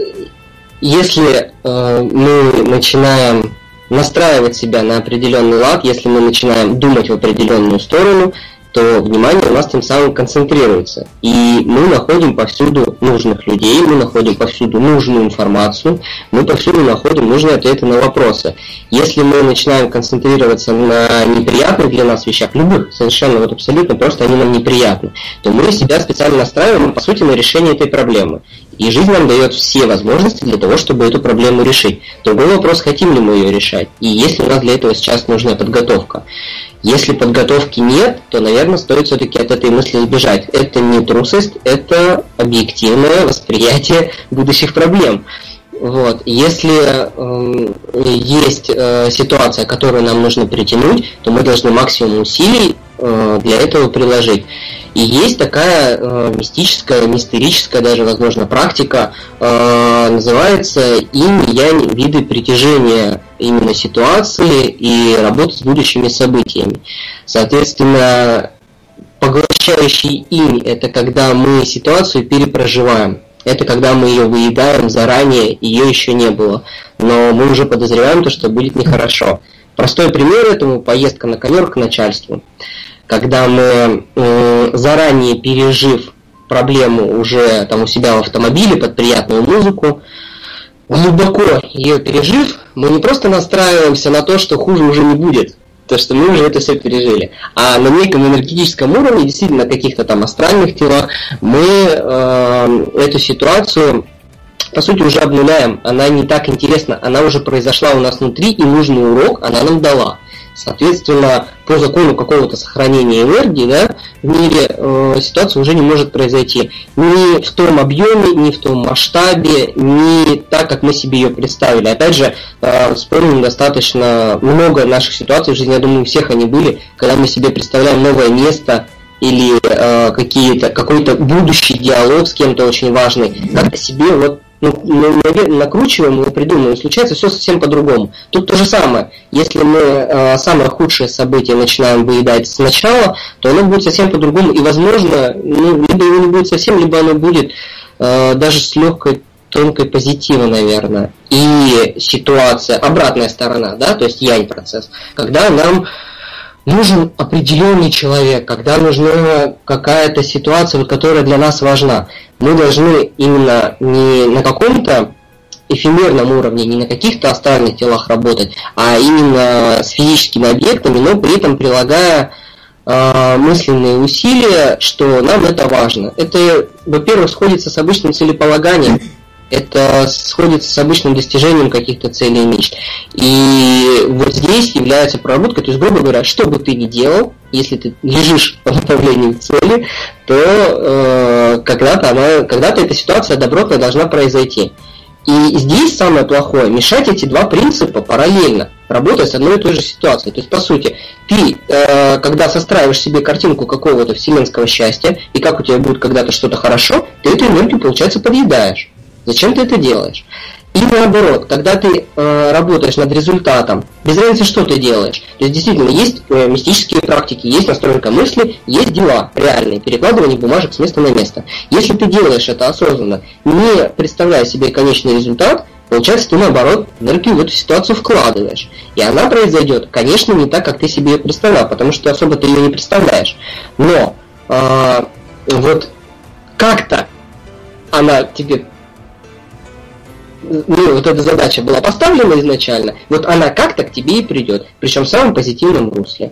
если э, мы начинаем настраивать себя на определенный лад, если мы начинаем думать в определенную сторону, то внимание у нас тем самым концентрируется. И мы находим повсюду нужных людей, мы находим повсюду нужную информацию, мы повсюду находим нужные ответы на вопросы. Если мы начинаем концентрироваться на неприятных для нас вещах, любых, совершенно вот абсолютно, просто они нам неприятны, то мы себя специально настраиваем, по сути, на решение этой проблемы. И жизнь нам дает все возможности для того, чтобы эту проблему решить. Другой вопрос, хотим ли мы ее решать, и если у нас для этого сейчас нужна подготовка. Если подготовки нет, то, наверное, стоит все-таки от этой мысли избежать. Это не трусость, это объективное восприятие будущих проблем. Вот. Если э, есть э, ситуация, которую нам нужно притянуть, то мы должны максимум усилий э, для этого приложить. И есть такая э, мистическая, мистерическая даже, возможно, практика, э, называется инь янь виды притяжения именно ситуации и работы с будущими событиями. Соответственно, поглощающий инь – это когда мы ситуацию перепроживаем. Это когда мы ее выедаем заранее, ее еще не было. Но мы уже подозреваем то, что будет нехорошо. Простой пример этому – поездка на ковер к начальству когда мы заранее пережив проблему уже там у себя в автомобиле под приятную музыку, глубоко ее пережив, мы не просто настраиваемся на то, что хуже уже не будет, то, что мы уже это все пережили. А на неком энергетическом уровне, действительно, на каких-то там астральных телах, мы э, эту ситуацию по сути уже обнуляем. Она не так интересна, она уже произошла у нас внутри, и нужный урок она нам дала. Соответственно, по закону какого-то сохранения энергии да, в мире э, ситуация уже не может произойти. Ни в том объеме, ни в том масштабе, ни так, как мы себе ее представили. Опять же, э, вспомним достаточно много наших ситуаций в жизни, я думаю, у всех они были, когда мы себе представляем новое место, или э, какие-то какой-то будущий диалог с кем-то очень важный, как себе вот ну, накручиваем и придумываем, случается все совсем по-другому. Тут то же самое. Если мы э, самое худшее событие начинаем выедать сначала, то оно будет совсем по-другому. И, возможно, ну, либо его не будет совсем, либо оно будет э, даже с легкой тонкой позитива, наверное. И ситуация, обратная сторона, да, то есть янь процесс, когда нам нужен определенный человек, когда нужна какая-то ситуация, которая для нас важна мы должны именно не на каком-то эфемерном уровне, не на каких-то астральных телах работать, а именно с физическими объектами, но при этом прилагая э, мысленные усилия, что нам это важно. Это, во-первых, сходится с обычным целеполаганием, это сходится с обычным достижением каких-то целей и мечт. И вот здесь является проработка, то есть, грубо говоря, что бы ты ни делал, если ты лежишь по направлению к цели, то э, когда-то, она, когда-то эта ситуация добротная должна произойти. И здесь самое плохое – мешать эти два принципа параллельно. работая с одной и той же ситуацией. То есть, по сути, ты, э, когда состраиваешь себе картинку какого-то вселенского счастья, и как у тебя будет когда-то что-то хорошо, ты эту энергию, получается, подъедаешь. Зачем ты это делаешь? И наоборот, когда ты э, работаешь над результатом, без разницы, что ты делаешь. То есть действительно есть э, мистические практики, есть настройка мысли, есть дела реальные, перекладывание бумажек с места на место. Если ты делаешь это осознанно, не представляя себе конечный результат, получается, ты наоборот энергию в эту ситуацию вкладываешь. И она произойдет, конечно, не так, как ты себе ее представлял, потому что особо ты ее не представляешь. Но э, вот как-то она тебе ну, вот эта задача была поставлена изначально, вот она как-то к тебе и придет, причем в самом позитивном русле.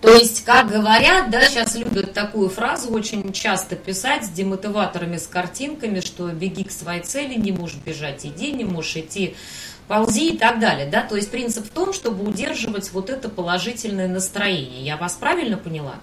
То есть, как говорят, да, сейчас любят такую фразу очень часто писать с демотиваторами, с картинками, что беги к своей цели, не можешь бежать, иди, не можешь идти, ползи и так далее, да, то есть принцип в том, чтобы удерживать вот это положительное настроение. Я вас правильно поняла?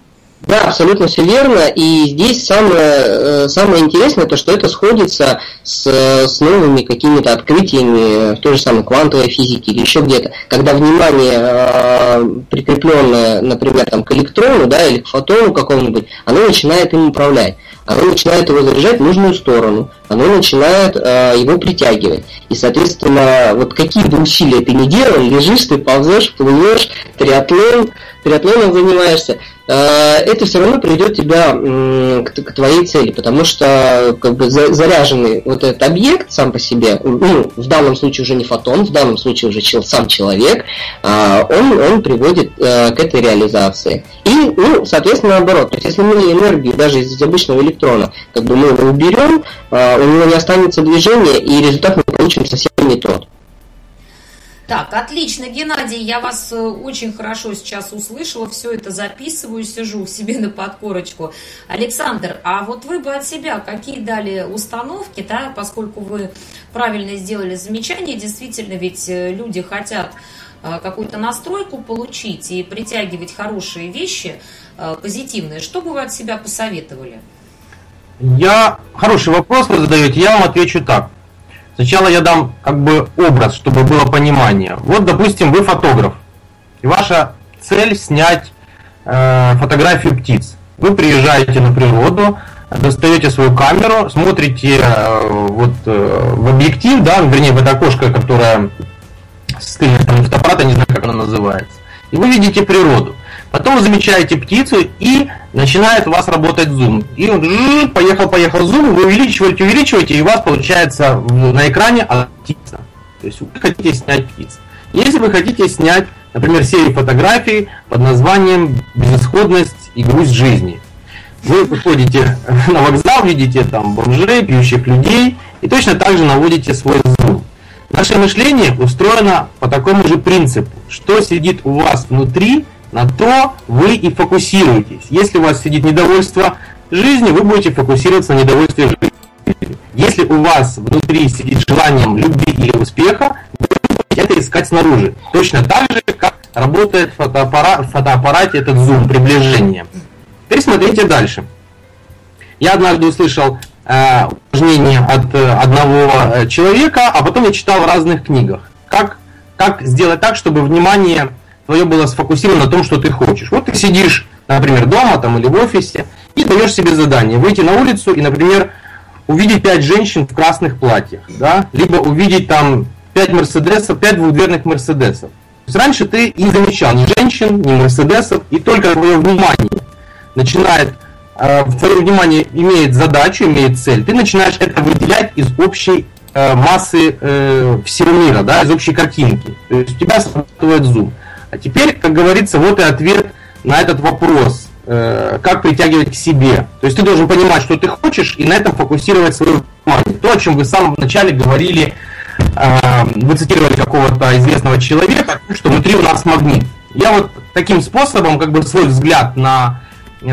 Да, абсолютно все верно. И здесь самое, э, самое интересное, то, что это сходится с, с новыми какими-то открытиями в той же самой квантовой физике или еще где-то. Когда внимание э, прикрепленное, например, там, к электрону да, или к фотону какому-нибудь, оно начинает им управлять. Оно начинает его заряжать в нужную сторону, оно начинает э, его притягивать. И, соответственно, вот какие бы усилия ты ни делал, лежишь, ты ползешь, плывешь, триатлон, триатлоном занимаешься, это все равно приведет тебя к твоей цели, потому что как бы заряженный вот этот объект сам по себе, ну, в данном случае уже не фотон, в данном случае уже сам человек, а, он, он приводит э, к этой реализации. И, ну, соответственно, наоборот, то есть если мы энергию даже из обычного электрона, как бы мы его уберем, а, у него не останется движения, и результат мы получим совсем не тот. Так, отлично, Геннадий, я вас э, очень хорошо сейчас услышала, все это записываю, сижу себе на подкорочку. Александр, а вот вы бы от себя какие дали установки, да, поскольку вы правильно сделали замечание, действительно, ведь э, люди хотят э, какую-то настройку получить и притягивать хорошие вещи, позитивные. Что бы вы от себя посоветовали? Я хороший вопрос вы задаете, я вам отвечу так. Сначала я дам как бы образ, чтобы было понимание. Вот, допустим, вы фотограф, и ваша цель снять э, фотографию птиц. Вы приезжаете на природу, достаете свою камеру, смотрите э, вот э, в объектив, да, вернее в это окошко, которое с фотоаппарата, не знаю, как оно называется, и вы видите природу. Потом замечаете птицу и начинает у вас работать зум. И он поехал, поехал зум, вы увеличиваете, увеличиваете, и у вас получается на экране птица. То есть вы хотите снять птиц. Если вы хотите снять, например, серию фотографий под названием «Безысходность и грусть жизни», вы выходите на вокзал, видите там бомжей, пьющих людей, и точно так же наводите свой зум. Наше мышление устроено по такому же принципу. Что сидит у вас внутри, на то вы и фокусируетесь. Если у вас сидит недовольство жизнью, вы будете фокусироваться на недовольстве жизнью. Если у вас внутри сидит желанием любви или успеха, вы будете это искать снаружи. Точно так же, как работает фотоаппарат, в фотоаппарате этот зум, приближение. Теперь смотрите дальше. Я однажды услышал э, упражнение от э, одного э, человека, а потом я читал в разных книгах. Как, как сделать так, чтобы внимание твое было сфокусировано на том, что ты хочешь. Вот ты сидишь, например, дома там или в офисе и даешь себе задание выйти на улицу и, например, увидеть пять женщин в красных платьях, да, либо увидеть там пять мерседесов, пять двухдверных мерседесов. То есть раньше ты не замечал ни женщин, ни мерседесов, и только твое внимание начинает, э, твое внимание имеет задачу, имеет цель, ты начинаешь это выделять из общей э, массы э, всего мира, да, из общей картинки. То есть у тебя срабатывает зум. А теперь, как говорится, вот и ответ на этот вопрос, э, как притягивать к себе. То есть ты должен понимать, что ты хочешь, и на этом фокусировать свое внимание. То, о чем вы в самом начале говорили, э, вы цитировали какого-то известного человека, что внутри у нас магнит. Я вот таким способом, как бы свой взгляд на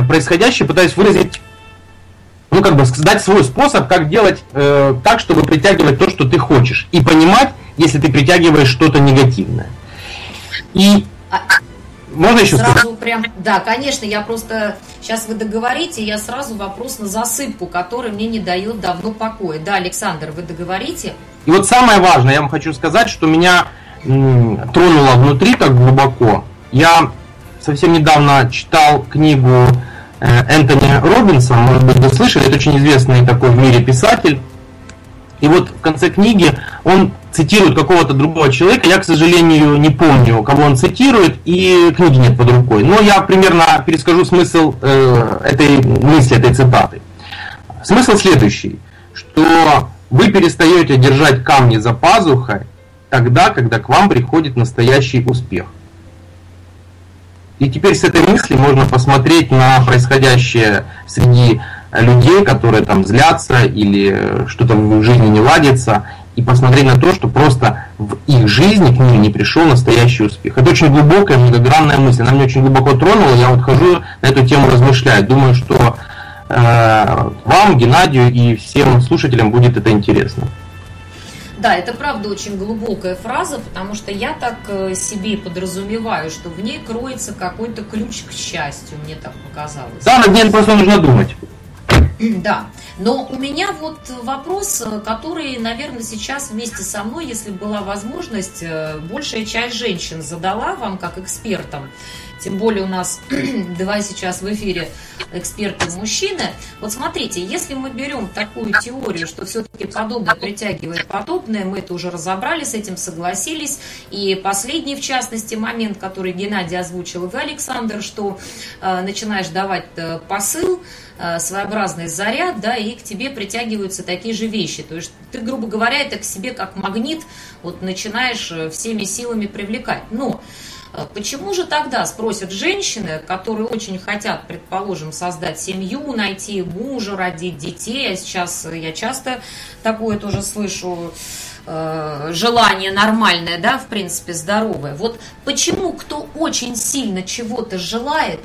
происходящее пытаюсь выразить ну, как бы дать свой способ, как делать э, так, чтобы притягивать то, что ты хочешь. И понимать, если ты притягиваешь что-то негативное. И а, можно еще сразу сказать? прям, да, конечно, я просто сейчас вы договорите, я сразу вопрос на засыпку, который мне не дает давно покоя. Да, Александр, вы договорите? И вот самое важное, я вам хочу сказать, что меня тронуло внутри так глубоко. Я совсем недавно читал книгу э, Энтони Робинса, может быть, вы слышали, это очень известный такой в мире писатель. И вот в конце книги он цитирует какого-то другого человека. Я, к сожалению, не помню, кого он цитирует, и книги нет под рукой. Но я примерно перескажу смысл э, этой мысли, этой цитаты. Смысл следующий, что вы перестаете держать камни за пазухой тогда, когда к вам приходит настоящий успех. И теперь с этой мысли можно посмотреть на происходящее среди людей, которые там злятся или что-то в жизни не ладится, и посмотреть на то, что просто в их жизни к ним не пришел настоящий успех. Это очень глубокая, многогранная мысль. Она меня очень глубоко тронула. Я вот хожу на эту тему размышляю. Думаю, что э, вам, Геннадию и всем слушателям будет это интересно. Да, это правда очень глубокая фраза, потому что я так э, себе подразумеваю, что в ней кроется какой-то ключ к счастью, мне так показалось. Да, над ней просто нужно думать. Да, но у меня вот вопрос, который, наверное, сейчас вместе со мной, если была возможность, э, большая часть женщин задала вам как экспертам. Тем более у нас два сейчас в эфире эксперты мужчины. Вот смотрите, если мы берем такую теорию, что все-таки подобное притягивает подобное, мы это уже разобрали, с этим согласились. И последний, в частности, момент, который Геннадий озвучил, и вы, Александр, что э, начинаешь давать э, посыл, своеобразный заряд, да, и к тебе притягиваются такие же вещи. То есть ты, грубо говоря, это к себе как магнит вот начинаешь э, всеми силами привлекать. Но Э, почему же тогда, спросят женщины, которые очень хотят, предположим, создать семью, найти мужа, родить детей, а сейчас я часто такое тоже слышу, э, желание нормальное, да, в принципе, здоровое. Вот почему кто очень сильно чего-то желает,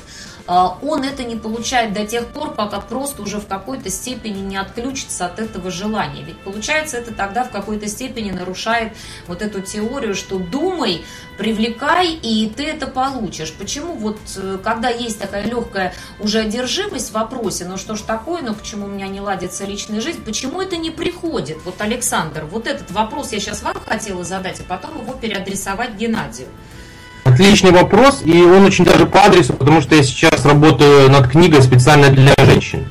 он это не получает до тех пор, пока просто уже в какой-то степени не отключится от этого желания. Ведь получается это тогда в какой-то степени нарушает вот эту теорию, что думай, привлекай, и ты это получишь. Почему вот э, когда есть такая легкая уже одержимость в вопросе, ну что ж такое, ну почему у меня не ладится личная жизнь, почему это не приходит? Вот, Александр, вот этот вопрос я сейчас вам хотела задать, а потом его переадресовать Геннадию. Отличный вопрос, и он очень даже по адресу, потому что я сейчас работаю над книгой специально для женщин.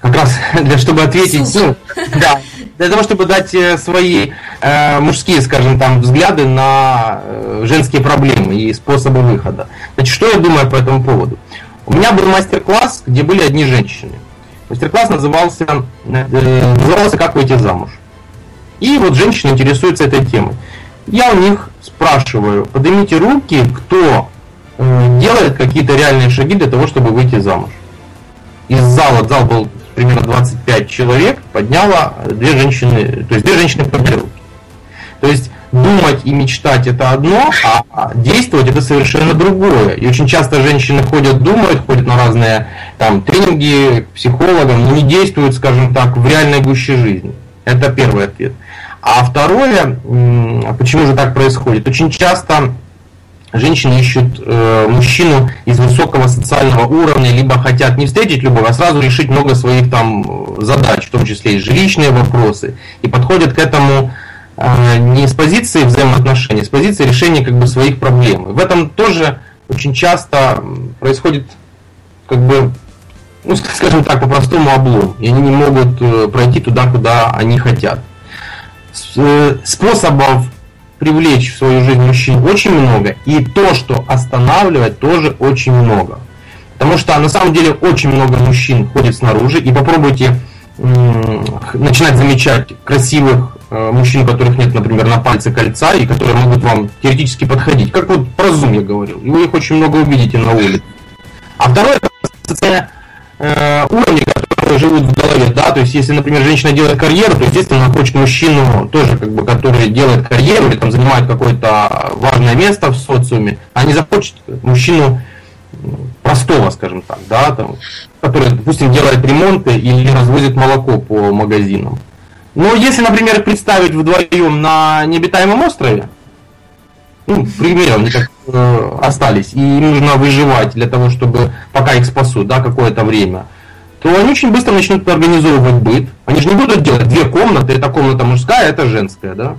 Как раз для чтобы ответить, ну, да, для того, чтобы дать э, свои э, мужские, скажем там, взгляды на э, женские проблемы и способы выхода. Значит, что я думаю по этому поводу? У меня был мастер-класс, где были одни женщины. Мастер-класс назывался, э, назывался «Как выйти замуж». И вот женщины интересуются этой темой. Я у них спрашиваю, поднимите руки, кто э, делает какие-то реальные шаги для того, чтобы выйти замуж. Из зала, зал был примерно 25 человек, подняла две женщины, то есть две женщины подняли руки. То есть думать и мечтать это одно, а действовать это совершенно другое. И очень часто женщины ходят, думают, ходят на разные там тренинги к психологам, но не действуют, скажем так, в реальной гуще жизни. Это первый ответ. А второе, почему же так происходит? Очень часто женщины ищут э, мужчину из высокого социального уровня, либо хотят не встретить любовь, а сразу решить много своих там задач, в том числе и жилищные вопросы, и подходят к этому э, не с позиции взаимоотношений, а с позиции решения как бы своих проблем. И в этом тоже очень часто происходит как бы ну, скажем так, по-простому облом, и они не могут э, пройти туда, куда они хотят. Э, способов привлечь в свою жизнь мужчин очень много, и то, что останавливает, тоже очень много. Потому что на самом деле очень много мужчин ходит снаружи, и попробуйте начинать замечать красивых э, мужчин, у которых нет, например, на пальце кольца, и которые могут вам теоретически подходить. Как вот про Zoom я говорил. И вы их очень много увидите на улице. А второе, это социальное э, уровни, которые живут в голове, да, то есть если, например, женщина делает карьеру, то, естественно, она хочет мужчину тоже, как бы, который делает карьеру или там занимает какое-то важное место в социуме, а не захочет мужчину простого, скажем так, да, там, который, допустим, делает ремонты или развозит молоко по магазинам. Но если, например, представить вдвоем на необитаемом острове, ну, они как э, остались, и им нужно выживать для того, чтобы пока их спасут, да, какое-то время, то они очень быстро начнут организовывать быт. Они же не будут делать две комнаты, эта комната мужская, это женская, да,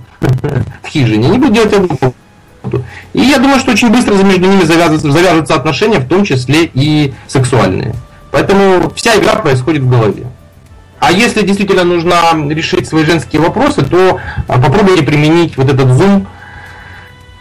в хижине. Они будут делать одну комнату. И я думаю, что очень быстро между ними завяжутся, завяжутся отношения, в том числе и сексуальные. Поэтому вся игра происходит в голове. А если действительно нужно решить свои женские вопросы, то а, попробуйте применить вот этот зум,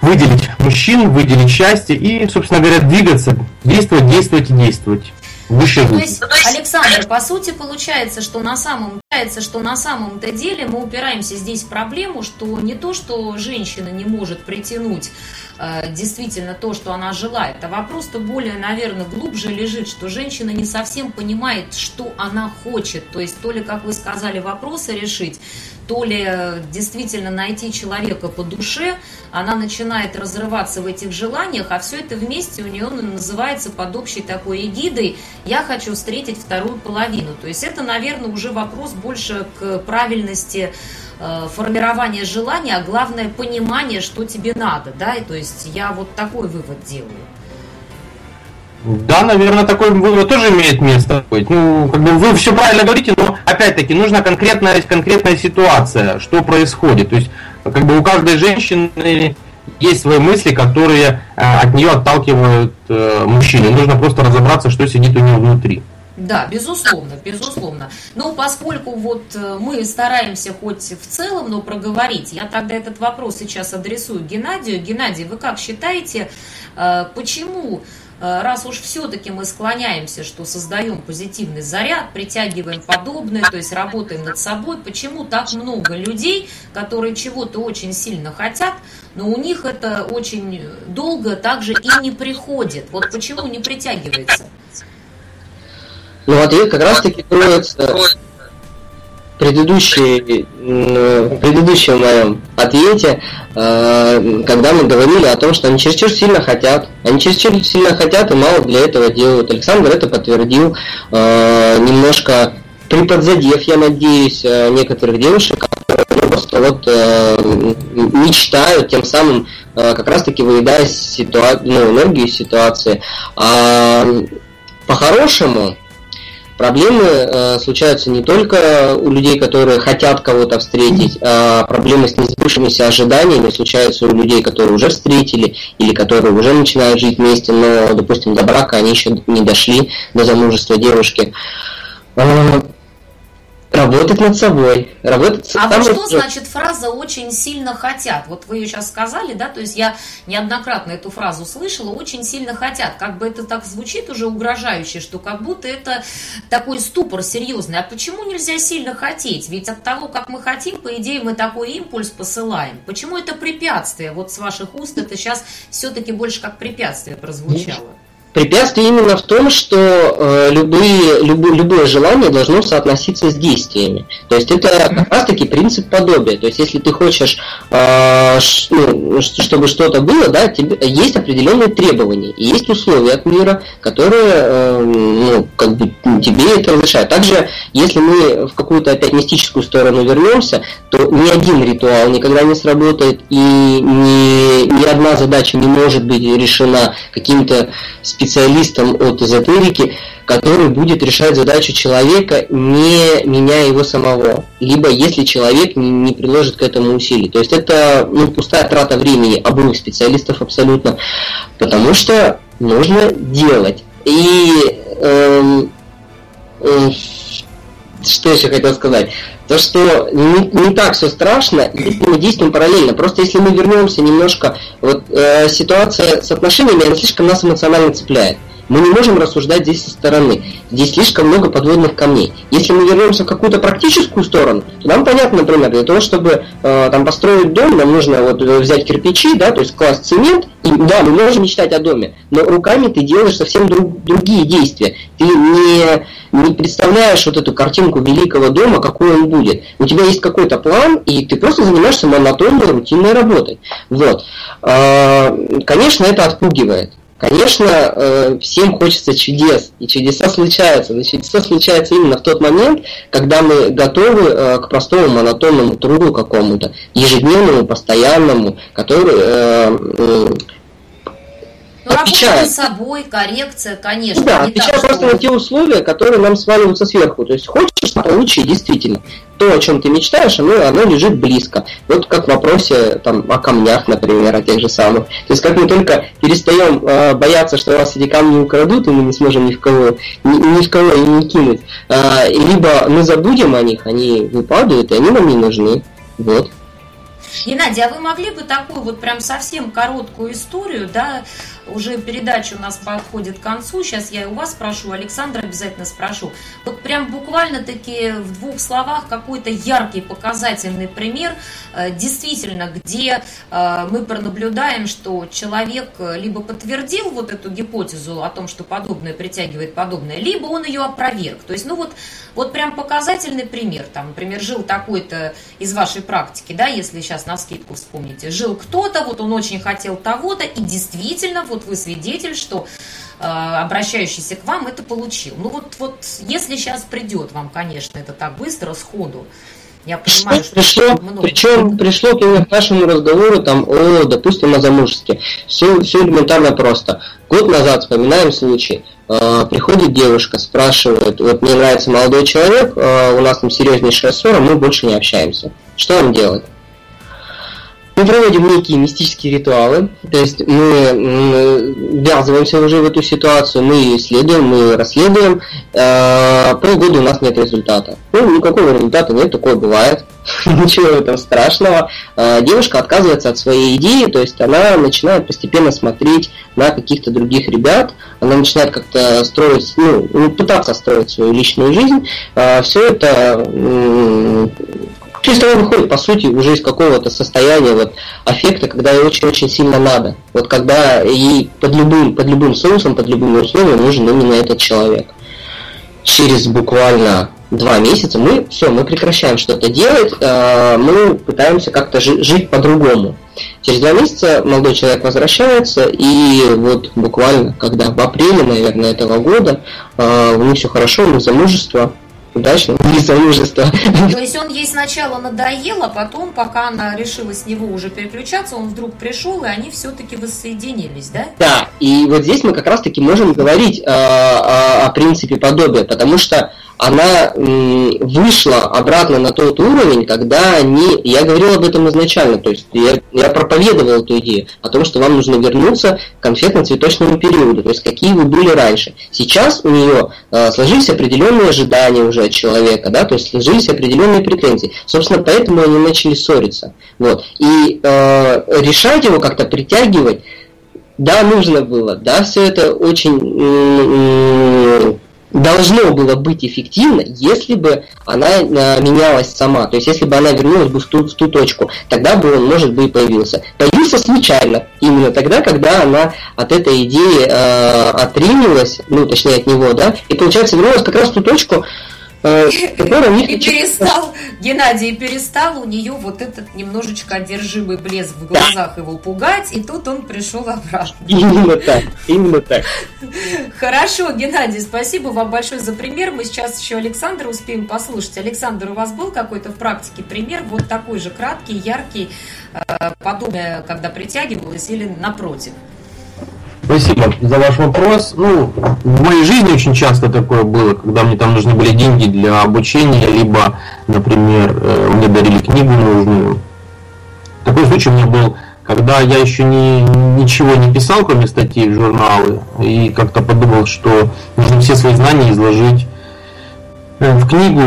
выделить мужчин, выделить счастье и, собственно говоря, двигаться, действовать, действовать и действовать. Выше То есть, Александр, по сути, получается, что на самом получается, что на самом-то деле мы упираемся здесь в проблему, что не то, что женщина не может притянуть э, действительно то, что она желает, а вопрос-то более, наверное, глубже лежит, что женщина не совсем понимает, что она хочет. То есть, то ли, как вы сказали, вопросы решить, то ли действительно найти человека по душе, она начинает разрываться в этих желаниях, а все это вместе у нее называется под общей такой эгидой «я хочу встретить вторую половину». То есть это, наверное, уже вопрос больше к правильности э, формирования желания, а главное понимание, что тебе надо, да, и то есть я вот такой вывод делаю. Да, наверное, такой вывод тоже имеет место быть. Ну, как бы вы все правильно говорите, но опять-таки нужна конкретная, конкретная ситуация, что происходит. То есть, как бы у каждой женщины есть свои мысли, которые э, от нее отталкивают э, мужчину. Нужно просто разобраться, что сидит у нее внутри. Да, безусловно, безусловно. Но поскольку вот э, мы стараемся хоть в целом, но проговорить, я тогда этот вопрос сейчас адресую Геннадию. Геннадий, вы как считаете, почему Э, раз уж все-таки мы склоняемся, что создаем позитивный заряд, притягиваем подобное, то есть работаем над собой, почему так много людей, которые чего-то очень сильно хотят, но у них это очень долго также и не приходит. Вот почему не притягивается? Ну, ответ как раз-таки кроется предыдущей, предыдущем моем ответе, э, когда мы говорили о том, что они чересчур сильно хотят. Они чересчур сильно хотят и мало для этого делают. Александр это подтвердил, э, немножко приподзадев, я надеюсь, э, некоторых девушек, которые просто вот мечтают, тем самым как раз-таки выедая ситуа- ну, энергию ситуации. А по-хорошему, Проблемы э, случаются не только у людей, которые хотят кого-то встретить, а проблемы с несбывшимися ожиданиями случаются у людей, которые уже встретили или которые уже начинают жить вместе, но, допустим, до брака они еще не дошли до замужества девушки. Работать над собой. Работать а вот что значит фраза «очень сильно хотят»? Вот вы ее сейчас сказали, да, то есть я неоднократно эту фразу слышала, «очень сильно хотят». Как бы это так звучит уже угрожающе, что как будто это такой ступор серьезный. А почему нельзя сильно хотеть? Ведь от того, как мы хотим, по идее, мы такой импульс посылаем. Почему это препятствие? Вот с ваших уст это сейчас все-таки больше как препятствие прозвучало. Препятствие именно в том, что э, любые, любое, любое желание должно соотноситься с действиями. То есть это как раз таки принцип подобия. То есть если ты хочешь, э, ш, ну, чтобы что-то было, да, тебе, есть определенные требования, и есть условия от мира, которые э, ну, как бы тебе это разрешают. Также, если мы в какую-то опять мистическую сторону вернемся, то ни один ритуал никогда не сработает, и ни, ни одна задача не может быть решена каким-то специальным специалистом от эзотерики, который будет решать задачу человека, не меняя его самого. Либо если человек не, не приложит к этому усилий. То есть это ну, пустая трата времени обоих специалистов абсолютно. Потому что нужно делать. И эм, э, что еще хотел сказать? То, что не, не так все страшно, если мы действуем параллельно. Просто если мы вернемся немножко, вот э, ситуация с отношениями, она слишком нас эмоционально цепляет. Мы не можем рассуждать здесь со стороны. Здесь слишком много подводных камней. Если мы вернемся в какую-то практическую сторону, то нам понятно, например, для того, чтобы э, там построить дом, нам нужно вот взять кирпичи, да, то есть класть цемент, и да, мы можем мечтать о доме, но руками ты делаешь совсем друг, другие действия. Ты не, не представляешь вот эту картинку великого дома, какой он будет. У тебя есть какой-то план, и ты просто занимаешься монотонной, рутинной работой. Вот. Э, конечно, это отпугивает. Конечно, э, всем хочется чудес, и чудеса случаются, но чудеса случаются именно в тот момент, когда мы готовы э, к простому монотонному труду какому-то, ежедневному, постоянному, который, э, Ну, работа с собой, коррекция, конечно. Да, отвечая так, просто на те условия, которые нам сваливаются сверху. То есть хочешь получше, действительно. То, о чем ты мечтаешь, оно, оно лежит близко. Вот как в вопросе там, о камнях, например, о тех же самых. То есть как мы только перестаем э, бояться, что нас эти камни украдут, и мы не сможем ни в кого, ни, ни в кого и не кинуть, э, либо мы забудем о них, они выпадают, и они нам не нужны. Вот. Геннадий, а вы могли бы такую вот прям совсем короткую историю, да, уже передача у нас подходит к концу, сейчас я у вас спрошу, Александра обязательно спрошу. Вот прям буквально-таки в двух словах какой-то яркий показательный пример, э, действительно, где э, мы пронаблюдаем, что человек либо подтвердил вот эту гипотезу о том, что подобное притягивает подобное, либо он ее опроверг. То есть, ну вот, вот прям показательный пример, там, например, жил такой-то из вашей практики, да, если сейчас на скидку вспомните, жил кто-то, вот он очень хотел того-то, и действительно вот вы свидетель, что э, обращающийся к вам это получил. Ну вот, вот если сейчас придет вам, конечно, это так быстро, сходу, я понимаю, что пришло, много. Причем пришло именно к нашему разговору там о, допустим, о замужестве. Все, все элементарно просто. Год назад вспоминаем случай. Э, приходит девушка, спрашивает, вот мне нравится молодой человек, э, у нас там серьезнейшая ссора, мы больше не общаемся. Что нам делать? Мы проводим некие мистические ритуалы, то есть мы ввязываемся уже в эту ситуацию, мы исследуем, мы расследуем. Э, полгода у нас нет результата. Ну, никакого результата нет, такое бывает. Ничего в этом страшного. Э, девушка отказывается от своей идеи, то есть она начинает постепенно смотреть на каких-то других ребят, она начинает как-то строить, ну, пытаться строить свою личную жизнь. Э, Все это то есть она выходит, по сути, уже из какого-то состояния вот, аффекта, когда ей очень-очень сильно надо. Вот когда ей под любым, под любым соусом, под любым условием нужен именно этот человек. Через буквально два месяца мы все, мы прекращаем что-то делать, э, мы пытаемся как-то жить по-другому. Через два месяца молодой человек возвращается, и вот буквально, когда в апреле, наверное, этого года, э, у них все хорошо, у них замужество, удачно, не замужество. То есть он ей сначала надоел, а потом, пока она решила с него уже переключаться, он вдруг пришел, и они все-таки воссоединились, да? Да, и вот здесь мы как раз-таки можем говорить э, о, о принципе подобия, потому что она вышла обратно на тот уровень, когда они, я говорил об этом изначально, то есть я, я проповедовал эту идею о том, что вам нужно вернуться к конфетно-цветочному периоду, то есть какие вы были раньше. Сейчас у нее э, сложились определенные ожидания уже от человека, да, то есть сложились определенные претензии. Собственно, поэтому они начали ссориться. Вот. И э, решать его как-то притягивать, да, нужно было, да, все это очень должно было быть эффективно, если бы она э, менялась сама. То есть, если бы она вернулась бы в ту, в ту точку, тогда бы он, может быть, появился. Появился случайно, именно тогда, когда она от этой идеи э, отринилась, ну, точнее, от него, да, и, получается, вернулась как раз в ту точку, и перестал, Геннадий перестал у нее вот этот немножечко одержимый блеск в глазах его пугать, и тут он пришел обратно. Именно так, именно так. Хорошо, Геннадий, спасибо вам большое за пример. Мы сейчас еще Александра успеем послушать. Александр, у вас был какой-то в практике пример, вот такой же краткий, яркий, э, подобное, когда притягивалось или напротив? Спасибо за ваш вопрос. Ну, в моей жизни очень часто такое было, когда мне там нужны были деньги для обучения, либо, например, э, мне дарили книгу нужную. Такой случай у меня был, когда я еще не, ничего не писал, кроме статей в журналы, и как-то подумал, что нужно все свои знания изложить э, в книгу,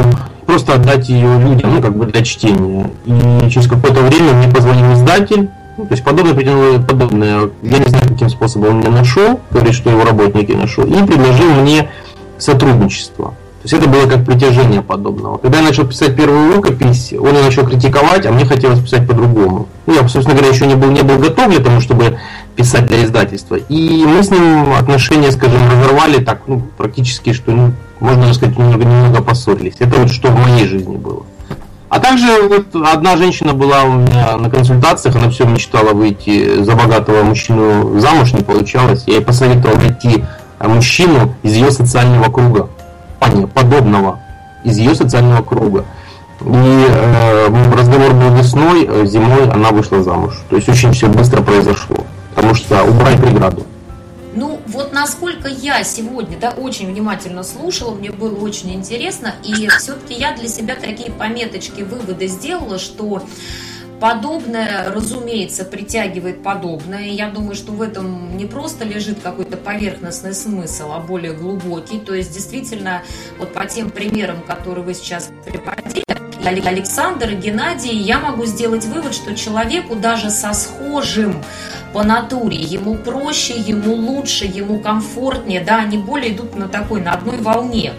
просто отдать ее людям, ну, как бы для чтения. И через какое-то время мне позвонил издатель, то есть подобное притянуло подобное. Я не знаю, каким способом он меня нашел, говорит, что его работники нашел, и предложил мне сотрудничество. То есть это было как притяжение подобного. Когда я начал писать первую рукопись, он ее начал критиковать, а мне хотелось писать по-другому. Ну, я, собственно говоря, еще не был, не был готов для того, чтобы писать для издательства. И мы с ним отношения, скажем, разорвали так, ну, практически, что, ну, можно сказать, немного, немного поссорились. Это вот что в моей жизни было. А также вот одна женщина была у меня на консультациях, она все мечтала выйти за богатого мужчину замуж, не получалось. Я ей посоветовал найти мужчину из ее социального круга, подобного, из ее социального круга. И э, разговор был весной, э, зимой она вышла замуж. То есть очень все быстро произошло, потому что убрать преграду. Вот насколько я сегодня, да, очень внимательно слушала, мне было очень интересно, и все-таки я для себя такие пометочки, выводы сделала, что Подобное, разумеется, притягивает подобное. Я думаю, что в этом не просто лежит какой-то поверхностный смысл, а более глубокий. То есть, действительно, вот по тем примерам, которые вы сейчас приводили, Александр Геннадий, я могу сделать вывод, что человеку даже со схожим по натуре, ему проще, ему лучше, ему комфортнее, да, они более идут на такой, на одной волне.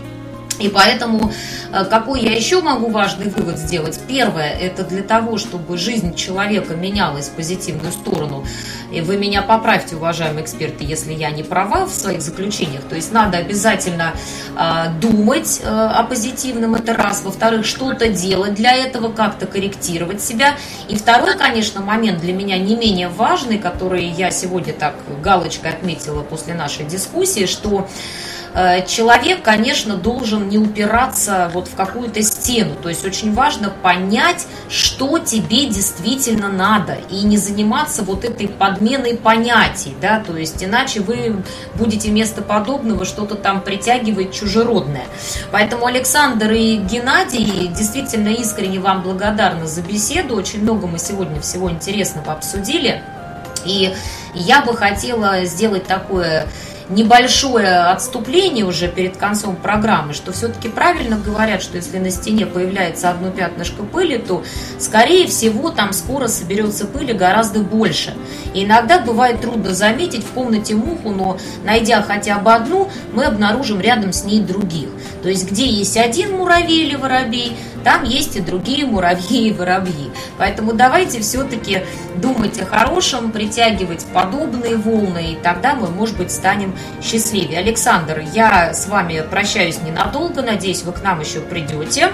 И поэтому э, какой я еще могу важный вывод сделать? Первое, это для того, чтобы жизнь человека менялась в позитивную сторону. И вы меня поправьте, уважаемые эксперты, если я не права в своих заключениях. То есть надо обязательно э, думать э, о позитивном, это раз. Во-вторых, что-то делать для этого, как-то корректировать себя. И второй, конечно, момент для меня не менее важный, который я сегодня так галочкой отметила после нашей дискуссии, что Э, человек, конечно, должен не упираться вот в какую-то стену. То есть очень важно понять, что тебе действительно надо, и не заниматься вот этой подменой понятий, да, то есть иначе вы будете вместо подобного что-то там притягивать чужеродное. Поэтому Александр и Геннадий действительно искренне вам благодарны за беседу. Очень много мы сегодня всего интересного обсудили. И я бы хотела сделать такое небольшое отступление уже перед концом программы, что все-таки правильно говорят, что если на стене появляется одно пятнышко пыли, то, скорее всего, там скоро соберется пыли гораздо больше. И иногда бывает трудно заметить в комнате муху, но найдя хотя бы одну, мы обнаружим рядом с ней других. То есть, где есть один муравей или воробей, там есть и другие муравьи и воробьи. Поэтому давайте все-таки думать о хорошем, притягивать подобные волны, и тогда мы, может быть, станем счастливее. Александр, я с вами прощаюсь ненадолго, надеюсь, вы к нам еще придете.